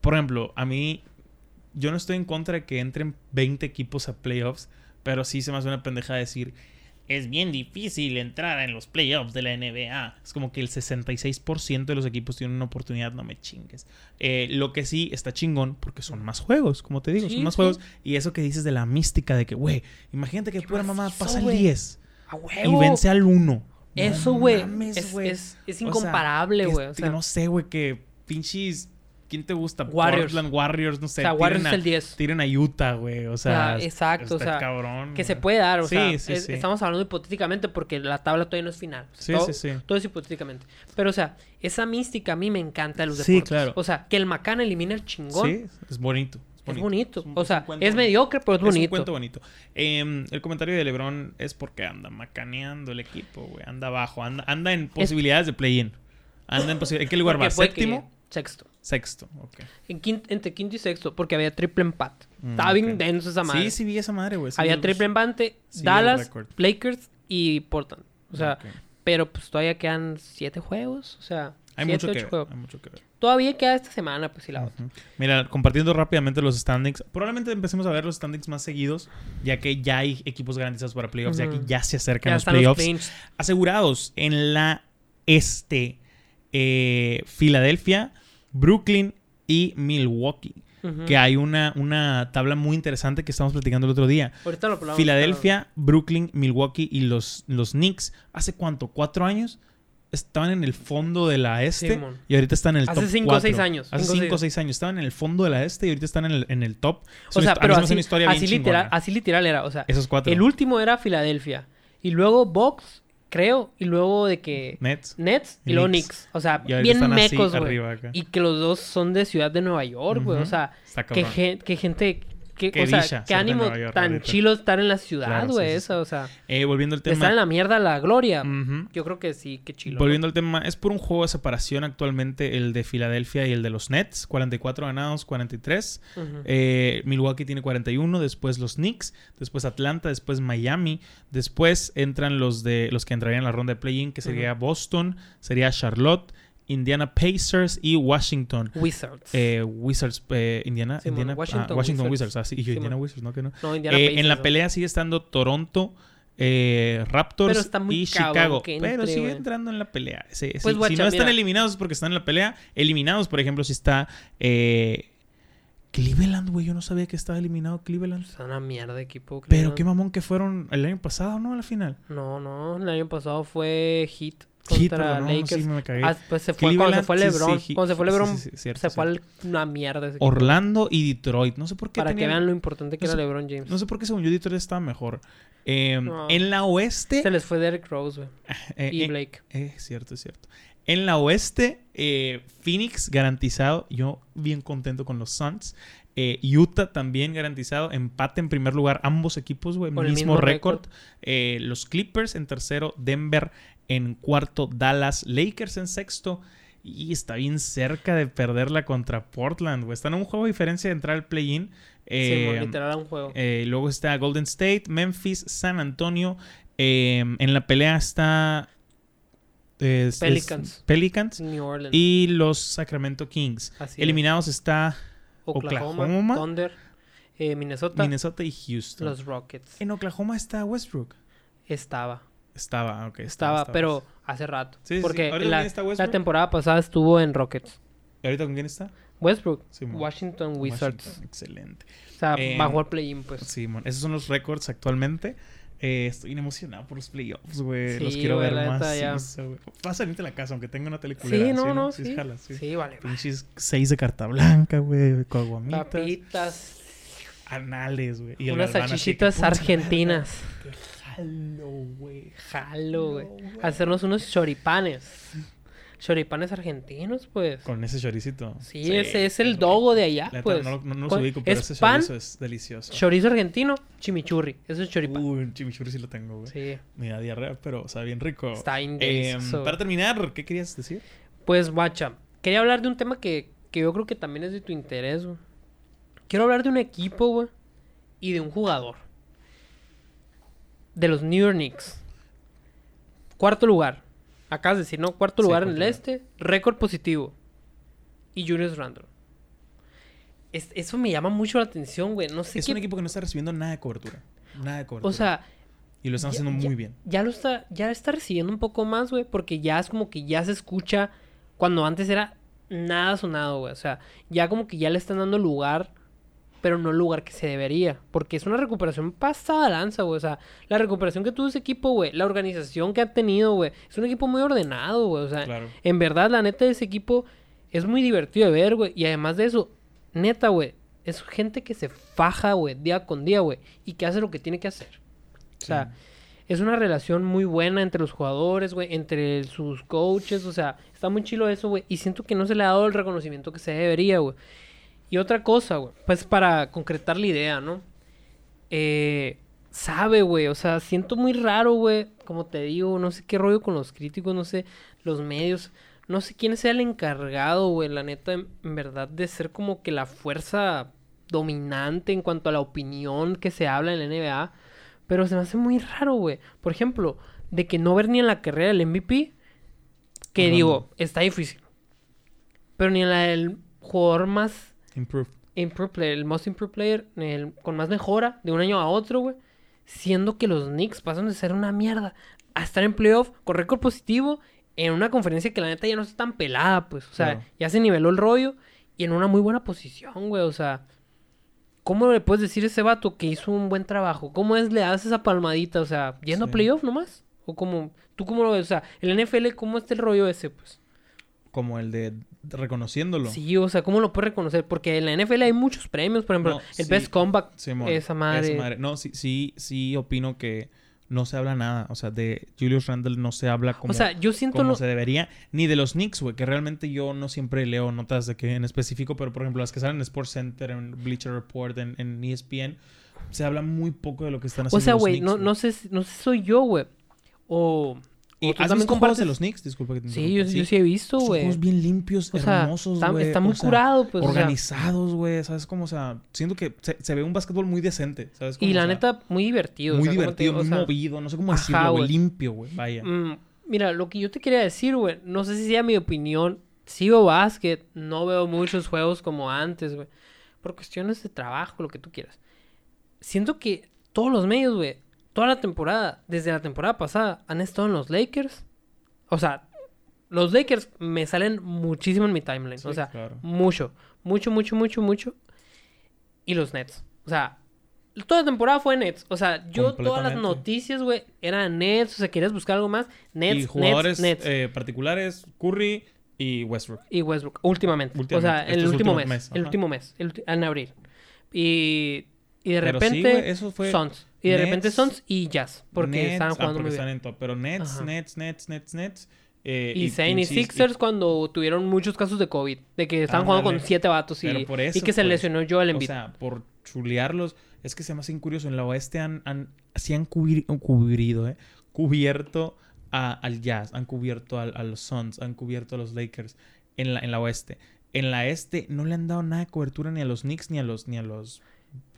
Por ejemplo, a mí. Yo no estoy en contra de que entren 20 equipos a playoffs. Pero sí se me hace una pendejada decir. Es bien difícil entrar en los playoffs de la NBA. Es como que el 66% de los equipos tienen una oportunidad, no me chingues. Eh, lo que sí está chingón, porque son más juegos, como te digo, Sí, son más sí. juegos. Y eso que dices de la mística de que, güey, imagínate que pura mamá pasa el güey. 10 ¡A y vence al 1. Eso, güey. Es, es, incomparable, güey. O que sea, no sé, güey, que pinches. ¿Quién te gusta? Warriors. Portland Warriors, no sé. o sea, Warriors es el 10. Tiren a Utah, güey. O sea, Ah, exacto, o sea, cabrón. Que se puede dar, o Sí, sea, sí, es- sí. estamos hablando hipotéticamente porque la tabla todavía no es final. O sea, Sí, todo, sí, sí. todo es hipotéticamente. Pero, o sea, esa mística a mí me encanta de los Sí, deportes. claro. O sea, que el Macán elimine el chingón. Sí, es bonito. Es bonito. o sea, es bonito. mediocre, pero es Es un bonito. cuento bonito. Em, el comentario de LeBron es porque anda macaneando el equipo, güey. Anda abajo. Anda, anda en posibilidades de play-in. Anda en posibilidades. ¿En qué lugar va? que- ¿Séptimo? Sexto. Sexto, ok. En entre quinto y sexto, porque había triple empate. Mm, Estaba bien denso esa madre. Sí, sí vi esa madre, güey. Sí, había triple empate, sí, Dallas. Lakers y Portland. O sea, pero pues todavía quedan siete juegos. O sea, Hay siete, mucho, que ocho ver, juegos. hay mucho que ver. Todavía queda esta semana, pues, y la otra. Ujú. Mira, compartiendo rápidamente los standings, probablemente empecemos a ver los standings más seguidos, ya que ya hay equipos garantizados para playoffs, ya que ya se acercan Ya los playoffs. los. Asegurados en la este, eh, Filadelfia, Brooklyn y Milwaukee. Que hay una, una tabla muy interesante que estamos platicando el otro día. Ahorita lo hablamos, Filadelfia, Brooklyn, Milwaukee y los, los Knicks, ¿hace cuánto? ¿Cuatro años? Estaban en el fondo de la este y ahorita están en el Hace top cinco o cuatro. seis años, Hace cinco o cinco o seis. seis años. Estaban en el fondo de la este y ahorita están en el, en el top. Es O sea, pero hace así, una historia bien así literal, así literal era. O sea, Esos cuatro. el último era Filadelfia. Y luego Box, creo. Y luego de que Nets. Nets y, Y luego Knicks. O sea, bien mecos, güey. Y que los dos son de ciudad de Nueva York, güey. O sea, que, gen- que gente... Que, Qué o sea, dicha qué ánimo York tan ahorita. chilo estar en la ciudad, Claro, güey. sí, sí, o sea, Eh, volviendo al de estar tema. en la mierda la gloria. Yo creo que sí, qué chilo. Volviendo al tema, es por un juego de separación actualmente el de Filadelfia y el de los Nets. 44 ganados, 43. ¿no? Ujú. Eh, Milwaukee tiene 41, después los Knicks, después Atlanta, después Miami, después entran los de los que entrarían en la ronda de play-in, que sería Boston, sería Charlotte, Indiana Pacers y Washington. Wizards. Eh, Wizards, eh, Indiana, Sí, Indiana, ah, Washington Wizards. Wizards, ah, sí, y yo Sí, Indiana. Wizards, no que no. no, Indiana Eh, en la Pacers, pelea sigue estando Toronto, eh, Raptors está y Chicago. que pero entre, sigue entrando en la pelea. Sí, sí, Pues, si no están mira. eliminados porque están en la pelea, eliminados, por ejemplo, si está eh, Cleveland, güey. Yo no sabía que estaba eliminado Cleveland. Es una mierda de equipo. Pero qué mamón que fueron el año pasado, ¿no? A la final. No, no, el año pasado fue Heat, contra no, Lakers. sí, me cagué. Ah, pues se fue cuando se fue sí, LeBron. sí, cuando se fue LeBron, cierto, se fue una mierda. ese. Orlando y Detroit. No sé por qué Para que vean lo importante que no era sé- LeBron James. No sé por qué según yo Detroit estaba mejor. Eh, No. En la oeste... Se les fue Derrick Rose, güey. eh, Y eh, Blake. Eh, es cierto, es cierto. En la oeste, eh, Phoenix garantizado. Yo bien contento con los Suns. Eh, Utah también garantizado. Empate en primer lugar. Ambos equipos, güey. Mismo, mismo récord. récord. Eh, los Clippers en tercero. Denver en cuarto. Dallas. Lakers en sexto. Y está bien cerca de perderla contra Portland, güey. Están en un juego de diferencia de entrar al play-in. Eh, Sí, literal a un juego. eh, luego está Golden State, Memphis, San Antonio. Eh, en la pelea está es- es Pelicans. Pelicans New Orleans. y los Sacramento Kings. Así es. Eliminados está Oklahoma, Oklahoma, Thunder, Minnesota, Minnesota y Houston. los Rockets. En Oklahoma está Westbrook. Estaba, Estaba, ok. estaba, pero hace rato. Sí, sí, sí. porque ¿Ahorita la, está la temporada pasada estuvo en Rockets. ¿Y ahorita con quién está? Westbrook, Simón. Washington Wizards. Washington, Excelente. O sea, Eh, bajó al play-in, pues. Simón, esos son los récords actualmente. Eh, estoy bien emocionado por los playoffs, güey. los Sí, quiero ver más. ya. Vas a venirte a la casa, aunque tenga una película. Sí, no, no, sí. jalas, sí. Sí, vale. Pinches seis de carta blanca, güey. Caguamitas. Papitas. Anales, güey. Unas salchichitas "Pura argentinas. Jalo, güey. Jalo, güey. Hacernos unos choripanes. Choripanes argentinos, pues. Con ese choricito. Sí, ese es el dogo de allá, La neta, pues. no, no, no los ubico, pero es ese pan, chorizo es delicioso. chorizo argentino, chimichurri. Eso es choripán. Uy, chimichurri sí lo tengo, güey. Sí. Me da diarrea, pero sabe bien rico. Está Eh. Para terminar, ¿qué querías decir? Pues, guacha, quería hablar de un tema que que yo creo que también es de tu interés, güey. Quiero hablar de un equipo, güey, y de un jugador. De los New York Knicks. Cuarto lugar. Acabas de decir, ¿no? Cuarto Sí, lugar en el lugar. este. Récord positivo. Y Julius Randle. Es- eso me llama mucho la atención, güey. No sé Es qué... un equipo que no está recibiendo nada de cobertura. Nada de cobertura. O sea, y lo están ya- haciendo ya- muy bien. ya lo está, ya está recibiendo un poco más, güey, porque ya es como que ya se escucha cuando antes era nada sonado, güey. O sea, ya como que ya le están dando lugar, pero no el lugar que se debería, porque es una recuperación pasada lanza, güey. O sea, la recuperación que tuvo ese equipo, güey, la organización que ha tenido, güey, es un equipo muy ordenado, güey. O sea, Claro. en verdad, la neta de ese equipo es muy divertido de ver, güey. Y además de eso, neta, güey, es gente que se faja, güey, día con día, güey, y que hace lo que tiene que hacer. O sea, es una relación muy buena entre los jugadores, güey, entre sus coaches, o sea, está muy chilo eso, güey. Y siento que no se le ha dado el reconocimiento que se debería, güey. Y otra cosa, güey, pues para concretar la idea, ¿no? Eh, sabe, güey, o sea, siento muy raro, güey, como te digo, no sé qué rollo con los críticos, no sé, los medios, no sé quién sea el encargado, güey, la neta, en, en verdad, de ser como que la fuerza dominante en cuanto a la opinión que se habla en la NBA. Pero se me hace muy raro, güey. Por ejemplo, de que no ver ni en la carrera del MVP, que digo, está difícil. Pero ni en la del jugador más Improve. improved player, el most improved player, el, con más mejora de un año a otro, güey. Siendo que los Knicks pasan de ser una mierda a estar en playoff con récord positivo en una conferencia que la neta ya no está tan pelada, pues. O sea, ya se niveló el rollo y en una muy buena posición, güey. O sea, ¿cómo le puedes decir a ese vato que hizo un buen trabajo? ¿Cómo es le das esa palmadita? O sea, yendo a playoff nomás. O como, ¿tú cómo lo ves? O sea, el NFL, ¿cómo está el rollo ese, pues? Como el de reconociéndolo. Sí, o sea, ¿cómo lo puedes reconocer? Porque en la NFL hay muchos premios, por ejemplo, No, el sí. Best Comeback, Simón, esa madre. No, sí, sí, sí opino que no se habla nada. O sea, de Julius Randle no se habla como, o sea, yo siento como lo... se debería. Ni de los Knicks, güey. Que realmente yo no siempre leo notas de que en específico. Pero, por ejemplo, las que salen en Sports Center, en Bleacher Report, en, en E ESPN. Se habla muy poco de lo que están haciendo O sea, güey, no, no sé, no sé soy yo, güey. O... ¿Y tú también compartes- los Knicks? Disculpa que te Sí, yo, interrumpa. yo sí he visto, Son güey. juegos bien limpios, O sea, hermosos, güey. está muy o sea, curado, pues. o sea, organizados, güey. ¿Sabes cómo? O sea, siento que se, se ve un básquetbol muy decente. ¿Sabes cómo? y la neta, muy divertido. Muy sea, ¿cómo te divertido, muy movido. No sé cómo decirlo, güey. Limpio, güey. Vaya. mm, mira, lo que yo te quería decir, güey, no sé si sea mi opinión. Sigo básquet, no veo muchos juegos como antes, güey. Por cuestiones de trabajo, lo que tú quieras. Siento que todos los medios, güey, toda la temporada, desde la temporada pasada, han estado en los Lakers. O sea, los Lakers me salen muchísimo en mi timeline. Sí, o sea, claro. mucho, mucho, mucho, mucho, mucho. Y los Nets. O sea, toda la temporada fue Nets. O sea, yo todas las noticias, güey, eran Nets. O sea, querías buscar algo más. Nets, y jugadores Nets, Nets. eh, particulares, Curry y Westbrook. y Westbrook. Últimamente. O Últimamente, sea, el último mes. el último mes. el en abril. Y, y de Pero sí, repente, güey, eso fue Suns. Y de repente Suns y Jazz. Porque Nets, estaban ah, jugando porque muy están bien. en top. Pero Nets, Ajá. Nets, Nets, Nets, Nets. eh, Y Zayn y Sixers cuando tuvieron muchos casos de COVID. De que estaban jugando con siete vatos y, y que se pues, lesionó Joel O Embiid. sea, por chulearlos. Es que se me hace bien curioso. En la oeste han, han, sí han cubri- cubrido, ¿eh? Cubierto a- al Jazz, han cubierto al- a, los Suns, han cubierto a los Lakers en la, en la oeste. En la este no le han dado nada de cobertura ni a los Knicks ni a los, ni a los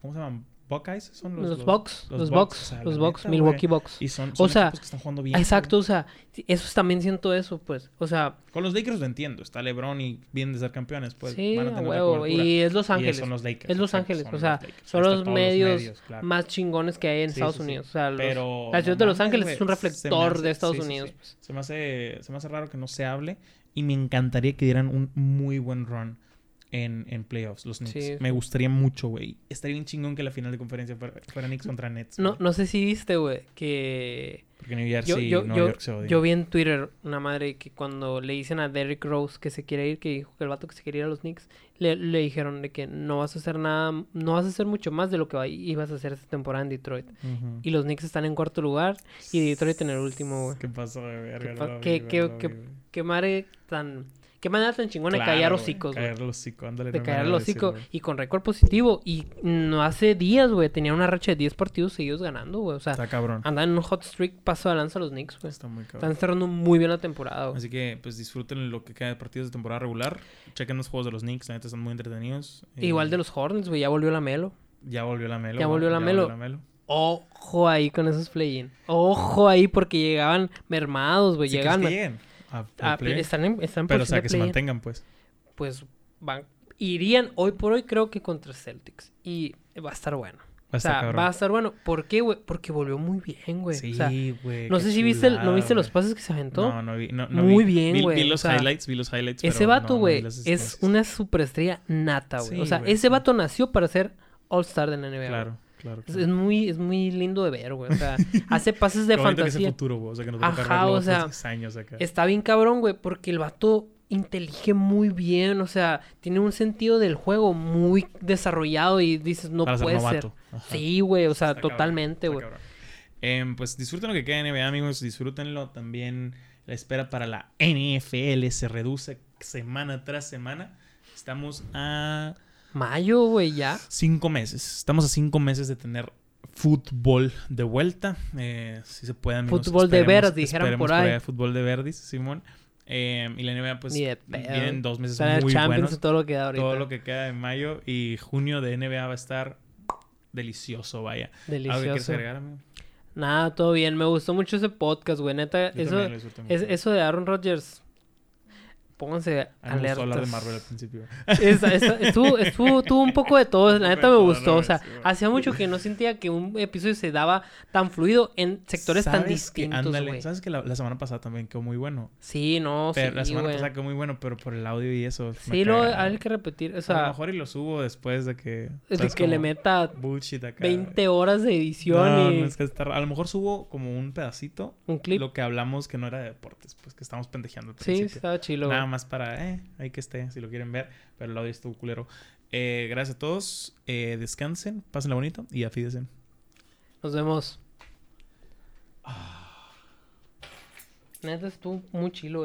¿cómo se llaman? Buckeyes son los, los, Bucks, los, los Bucks, Bucks, o sea, los Bucks, neta, Milwaukee güey. Bucks. Y son, O son sea, equipos que están jugando bien. Exacto, o sea, eso también siento eso, pues. O sea, Con los Lakers lo entiendo. Está LeBron y vienen de ser campeones. Pues sí, van a tener huevo. Y es Los Y Ángeles. son los Lakers. es Los Ángeles, o sea, los son los medios, claro. más chingones que hay en Sí, Estados sí. Unidos. O sea, los- Pero, la ciudad no de Los Ángeles es un reflector hace- de Estados Unidos. pues. Se, me hace, se me hace raro que no se hable y me encantaría que dieran un muy buen run en, en playoffs, los Knicks. Sí. Me gustaría mucho, güey. Estaría bien chingón que la final de conferencia fuera, fuera Knicks contra Nets. No, güey. no sé si viste, güey, que Porque New Jersey yo, y yo, Nueva yo, York se odian. yo vi en Twitter una madre que cuando le dicen a Derrick Rose que se quiere ir, que dijo que el vato que se quería ir a los Knicks, le, le dijeron de que no vas a hacer nada, no vas a hacer mucho más de lo que ibas a hacer esta temporada en Detroit. Y los Knicks están en cuarto lugar y Detroit en el último, güey. ¿Qué pasó, verga? ¿Qué qué- qué- güey. Qué madre tan... Qué manera tan chingona de Claro, callar güey, hocicos, güey. Callar el hocico, ándale. De no callar de hocico. Y con récord positivo. Y no hace días, güey, tenía una racha de 10 partidos seguidos ganando, güey. O sea, Está cabrón. andan en un hot streak paso de lanza los Knicks, güey. Está muy cabrón. Están cerrando muy bien la temporada, güey. Así que, pues, disfruten lo que queda de partidos de temporada regular. Chequen los juegos de los Knicks, la neta están muy entretenidos. Eh, Igual de los Hornets, güey, ya volvió la Melo. Ya volvió la Melo. Ya volvió la Melo. Melo. Ojo ahí con esos play-in. Ojo ahí porque llegaban mermados, güey. Sí, ¿crees llegaban. que a- a- al play? están en, están Pero, o sea, que se mantengan, pues. Pues van, irían hoy por hoy, creo que contra Celtics. Y va a estar bueno. Va a O estar sea, cabrón. va a estar bueno. ¿Por qué, güey? Porque volvió muy bien, güey. Sí, o sea, güey. no sé si viste, el- ¿no viste los pases que se aventó? No, no vi. No, no Muy vi. bien, güey, Vi, los highlights, vi los highlights. Ese pero vato, no güey, es una superestrella nata, güey. Sí, o sea, ese sí. vato nació para ser All-Star de la NBA. Claro, claro. Es, claro. es muy, es muy lindo de ver, güey. O sea, hace pases de que es fantasía. futuro, güey. O sea, que nos va a tocar Ajá, verlo o otros sea, 10 años acá. Está bien cabrón, güey, porque el vato intelige muy bien, o sea, tiene un sentido del juego muy desarrollado y dices, no Para puede ser. Sí, güey, o sea, Está totalmente, güey. Em, pues disfruten lo que queda de NBA, amigos. Disfrútenlo. También la espera para la NFL se reduce semana tras semana. Estamos a Mayo, güey, ya. cinco meses. Estamos a cinco meses de tener fútbol de vuelta. Eh, si se puede, amigos. Fútbol de dijeran esperemos por ahí. Fútbol de verdis, Simón. Em, y la NBA, pues, vienen dos meses Tener muy Champions buenos. todo lo que da ahorita. Todo lo que queda de mayo y junio de NBA va a estar delicioso, vaya. ¿Algo que quieres Delicioso. agregar, amigo? Nada, todo bien. Me gustó mucho ese podcast, güey. Neta, Yo es, eso de Aaron Rodgers. Pónganse A gustó hablar de. Marvel al principio. Estuvo, estuvo, tuvo un poco de todo, la neta me gustó. O sea, hacía mucho que no sentía que un episodio se daba tan fluido en sectores tan ¿Sabes que- distintos, ándale. ¿Sabes que la, la semana pasada también quedó muy bueno? Sí, no, Pero la sí, semana güey. pasada quedó muy bueno, pero por el audio y eso. Sí, lo hay que repetir. O a lo sea, mejor y lo subo después de que. de que le meta acá. 20 horas de edición No, y no, es que está- A lo mejor subo como un pedacito. un clip. Lo que hablamos que no era de deportes, pues que estamos pendejeando. al Sí, estaba chilo, Nada. Más para, eh, hay que esté, si lo quieren ver. Pero el audio estuvo culero. Eh, gracias a todos. Eh, descansen, pásenla bonito y afídense. Nos vemos. Neta, estuvo muy chilo,